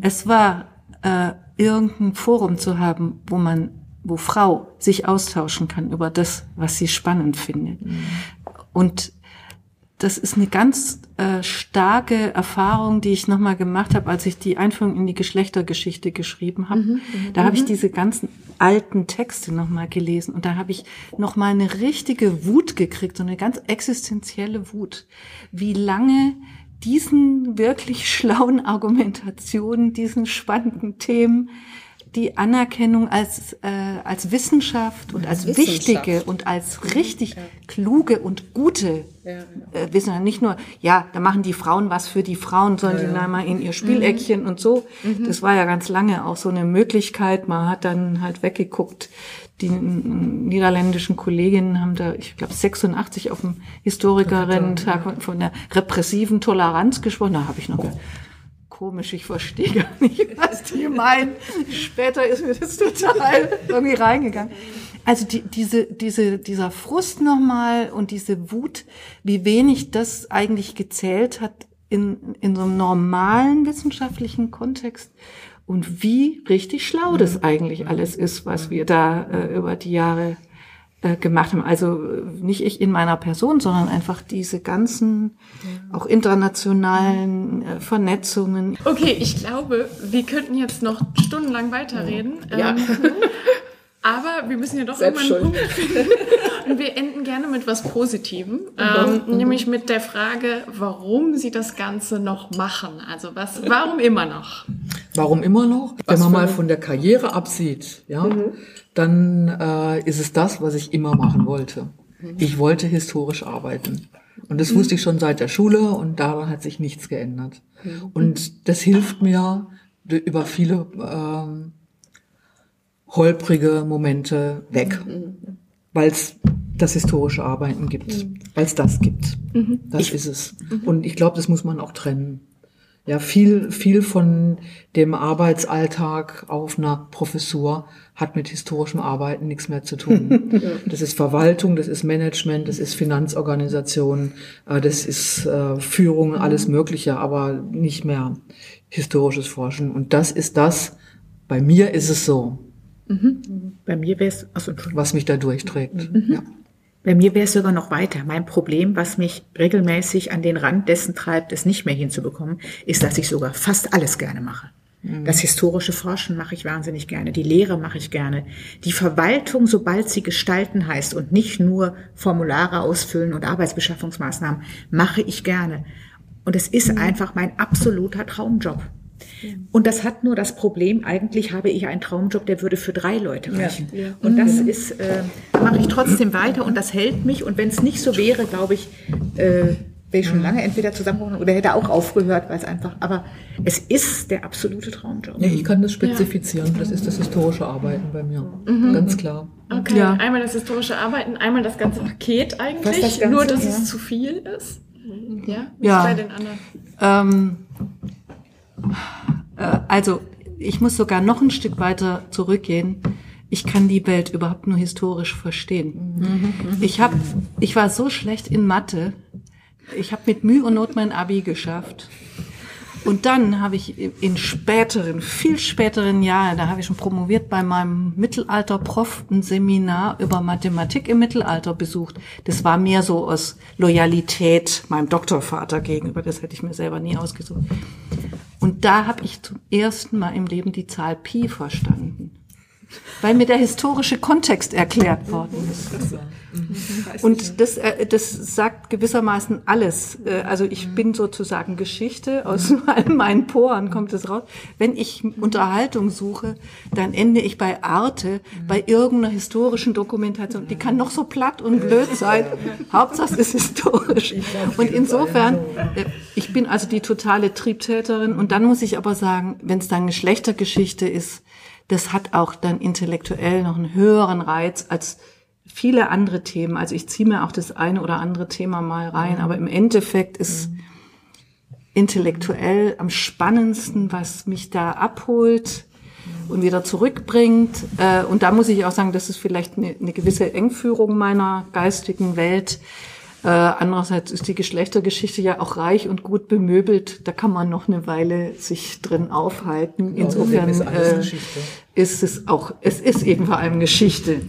Es war äh, irgendein Forum zu haben, wo man, wo Frau sich austauschen kann über das, was sie spannend findet. Und das ist eine ganz äh, starke Erfahrung, die ich nochmal gemacht habe, als ich die Einführung in die Geschlechtergeschichte geschrieben habe. da habe ich diese ganzen alten Texte nochmal gelesen und da habe ich nochmal eine richtige Wut gekriegt, so eine ganz existenzielle Wut, wie lange diesen wirklich schlauen Argumentationen, diesen spannenden Themen die Anerkennung als, äh, als Wissenschaft und als Wissenschaft. wichtige und als richtig kluge und gute äh, Wissenschaft. Nicht nur, ja, da machen die Frauen was für die Frauen, sollen die mal in ihr Spieleckchen und so. Das war ja ganz lange auch so eine Möglichkeit. Man hat dann halt weggeguckt. Die niederländischen Kolleginnen haben da, ich glaube, 86 auf dem Historikerinnen-Tag von der repressiven Toleranz gesprochen. Da habe ich noch komisch, ich verstehe gar nicht, *laughs* was die meinen. Später ist mir das total irgendwie reingegangen. Also die, diese, diese, dieser Frust nochmal und diese Wut, wie wenig das eigentlich gezählt hat in, in so einem normalen wissenschaftlichen Kontext und wie richtig schlau das eigentlich alles ist, was wir da äh, über die Jahre äh, gemacht haben. Also äh, nicht ich in meiner Person, sondern einfach diese ganzen auch internationalen äh, Vernetzungen. Okay, ich glaube, wir könnten jetzt noch stundenlang weiterreden. Ja. Ähm, *laughs* aber wir müssen ja doch Selbst irgendwann einen Punkt finden. *laughs* Und wir enden gerne mit was Positivem, Mhm. ähm, nämlich mit der Frage, warum Sie das Ganze noch machen. Also was, warum immer noch? Warum immer noch? Wenn Was man mal von der Karriere absieht, ja, dann äh, ist es das, was ich immer machen wollte. Ich wollte historisch arbeiten. Und das wusste ich schon seit der Schule und daran hat sich nichts geändert. Und das hilft mir über viele ähm, holprige Momente weg, weil es das historische Arbeiten gibt, weil es das gibt. Das ist es. Und ich glaube, das muss man auch trennen. Ja, viel, viel von dem Arbeitsalltag auf einer Professur hat mit historischem Arbeiten nichts mehr zu tun. *laughs* Das ist Verwaltung, das ist Management, das ist Finanzorganisation, äh, das ist äh, Führung, alles Mögliche, aber nicht mehr historisches Forschen. Und das ist das, bei mir ist es so, Bei mir wäre es, also, Entschuldigung. was mich da durchträgt. Mhm. Ja. Bei mir wäre es sogar noch weiter. Mein Problem, was mich regelmäßig an den Rand dessen treibt, es nicht mehr hinzubekommen, ist, dass ich sogar fast alles gerne mache. Das historische Forschen mache ich wahnsinnig gerne, die Lehre mache ich gerne, die Verwaltung, sobald sie gestalten heißt und nicht nur Formulare ausfüllen und Arbeitsbeschaffungsmaßnahmen, mache ich gerne. Und es ist einfach mein absoluter Traumjob. Und das hat nur das Problem, eigentlich habe ich einen Traumjob, der würde für drei Leute reichen. Und das ist, äh, mache ich trotzdem weiter und das hält mich. Und wenn es nicht so wäre, glaube ich, äh, wäre ich schon lange entweder zusammengebrochen oder hätte auch aufgehört, weil es einfach, aber es ist der absolute Traumjob. Nee, ich kann das spezifizieren. Das ist das historische Arbeiten bei mir. Ganz klar. Okay, Ja. einmal das historische Arbeiten, einmal das ganze Paket eigentlich, Was Ganze, nur dass ja. es zu viel ist. Ja, wie Ja. bei den anderen? Ähm, äh, also, ich muss sogar noch ein Stück weiter zurückgehen. Ich kann die Welt überhaupt nur historisch verstehen. Ich hab, ich war so schlecht in Mathe. Ich habe mit Mühe und Not mein Abi geschafft. Und dann habe ich in späteren, viel späteren Jahren, da habe ich schon promoviert bei meinem Mittelalter-Prof ein Seminar über Mathematik im Mittelalter besucht. Das war mehr so aus Loyalität meinem Doktorvater gegenüber. Das hätte ich mir selber nie ausgesucht. Und da habe ich zum ersten Mal im Leben die Zahl Pi verstanden. Weil mir der historische Kontext erklärt worden ist. Und das, äh, das sagt gewissermaßen alles. Äh, Also ich bin sozusagen Geschichte, aus *laughs* all meinen Poren kommt es raus. Wenn ich Unterhaltung suche, dann ende ich bei Arte, bei irgendeiner historischen Dokumentation. Die kann noch so platt und blöd sein. *laughs* Hauptsache es ist historisch. Und insofern, äh, ich bin also die totale Triebtäterin. Und dann muss ich aber sagen, wenn es dann Geschlechtergeschichte ist, das hat auch dann intellektuell noch einen höheren Reiz als viele andere Themen. Also ich ziehe mir auch das eine oder andere Thema mal rein, aber im Endeffekt ist intellektuell am spannendsten, was mich da abholt und wieder zurückbringt. Äh, Und da muss ich auch sagen, das ist vielleicht eine, eine gewisse Engführung meiner geistigen Welt. Äh, Andererseits ist die Geschlechtergeschichte ja auch reich und gut bemöbelt. Da kann man noch eine Weile sich drin aufhalten. Insofern ist äh, ist es auch, es ist eben vor allem Geschichte.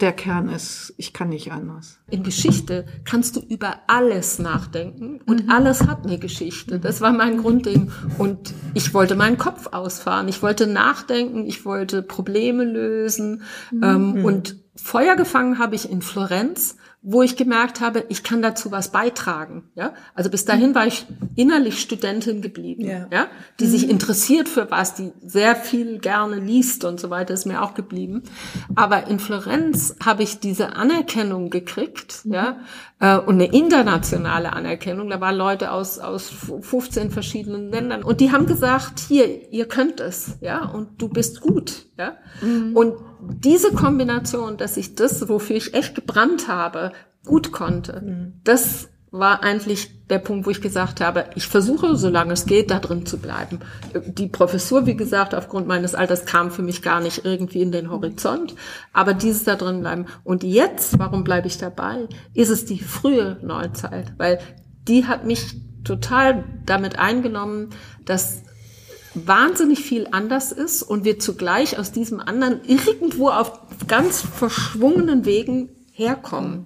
Der Kern ist, ich kann nicht anders. In Geschichte kannst du über alles nachdenken und alles hat eine Geschichte. Das war mein Grundding. Und ich wollte meinen Kopf ausfahren. Ich wollte nachdenken, ich wollte Probleme lösen. Ähm, und Feuer gefangen habe ich in Florenz, wo ich gemerkt habe, ich kann dazu was beitragen. Ja, also bis dahin war ich innerlich Studentin geblieben, ja, Ja. die sich interessiert für was, die sehr viel gerne liest und so weiter, ist mir auch geblieben. Aber in Florenz habe ich diese Anerkennung gekriegt, ja, äh, und eine internationale Anerkennung. Da waren Leute aus aus 15 verschiedenen Ländern und die haben gesagt, hier, ihr könnt es, ja, und du bist gut, ja. Und diese Kombination, dass ich das, wofür ich echt gebrannt habe, gut konnte, das war eigentlich der Punkt, wo ich gesagt habe, ich versuche, solange es geht, da drin zu bleiben. Die Professur, wie gesagt, aufgrund meines Alters kam für mich gar nicht irgendwie in den Horizont, aber dieses da drin bleiben. Und jetzt, warum bleibe ich dabei, ist es die frühe Neuzeit, weil die hat mich total damit eingenommen, dass wahnsinnig viel anders ist und wir zugleich aus diesem anderen irgendwo auf ganz verschwungenen Wegen herkommen.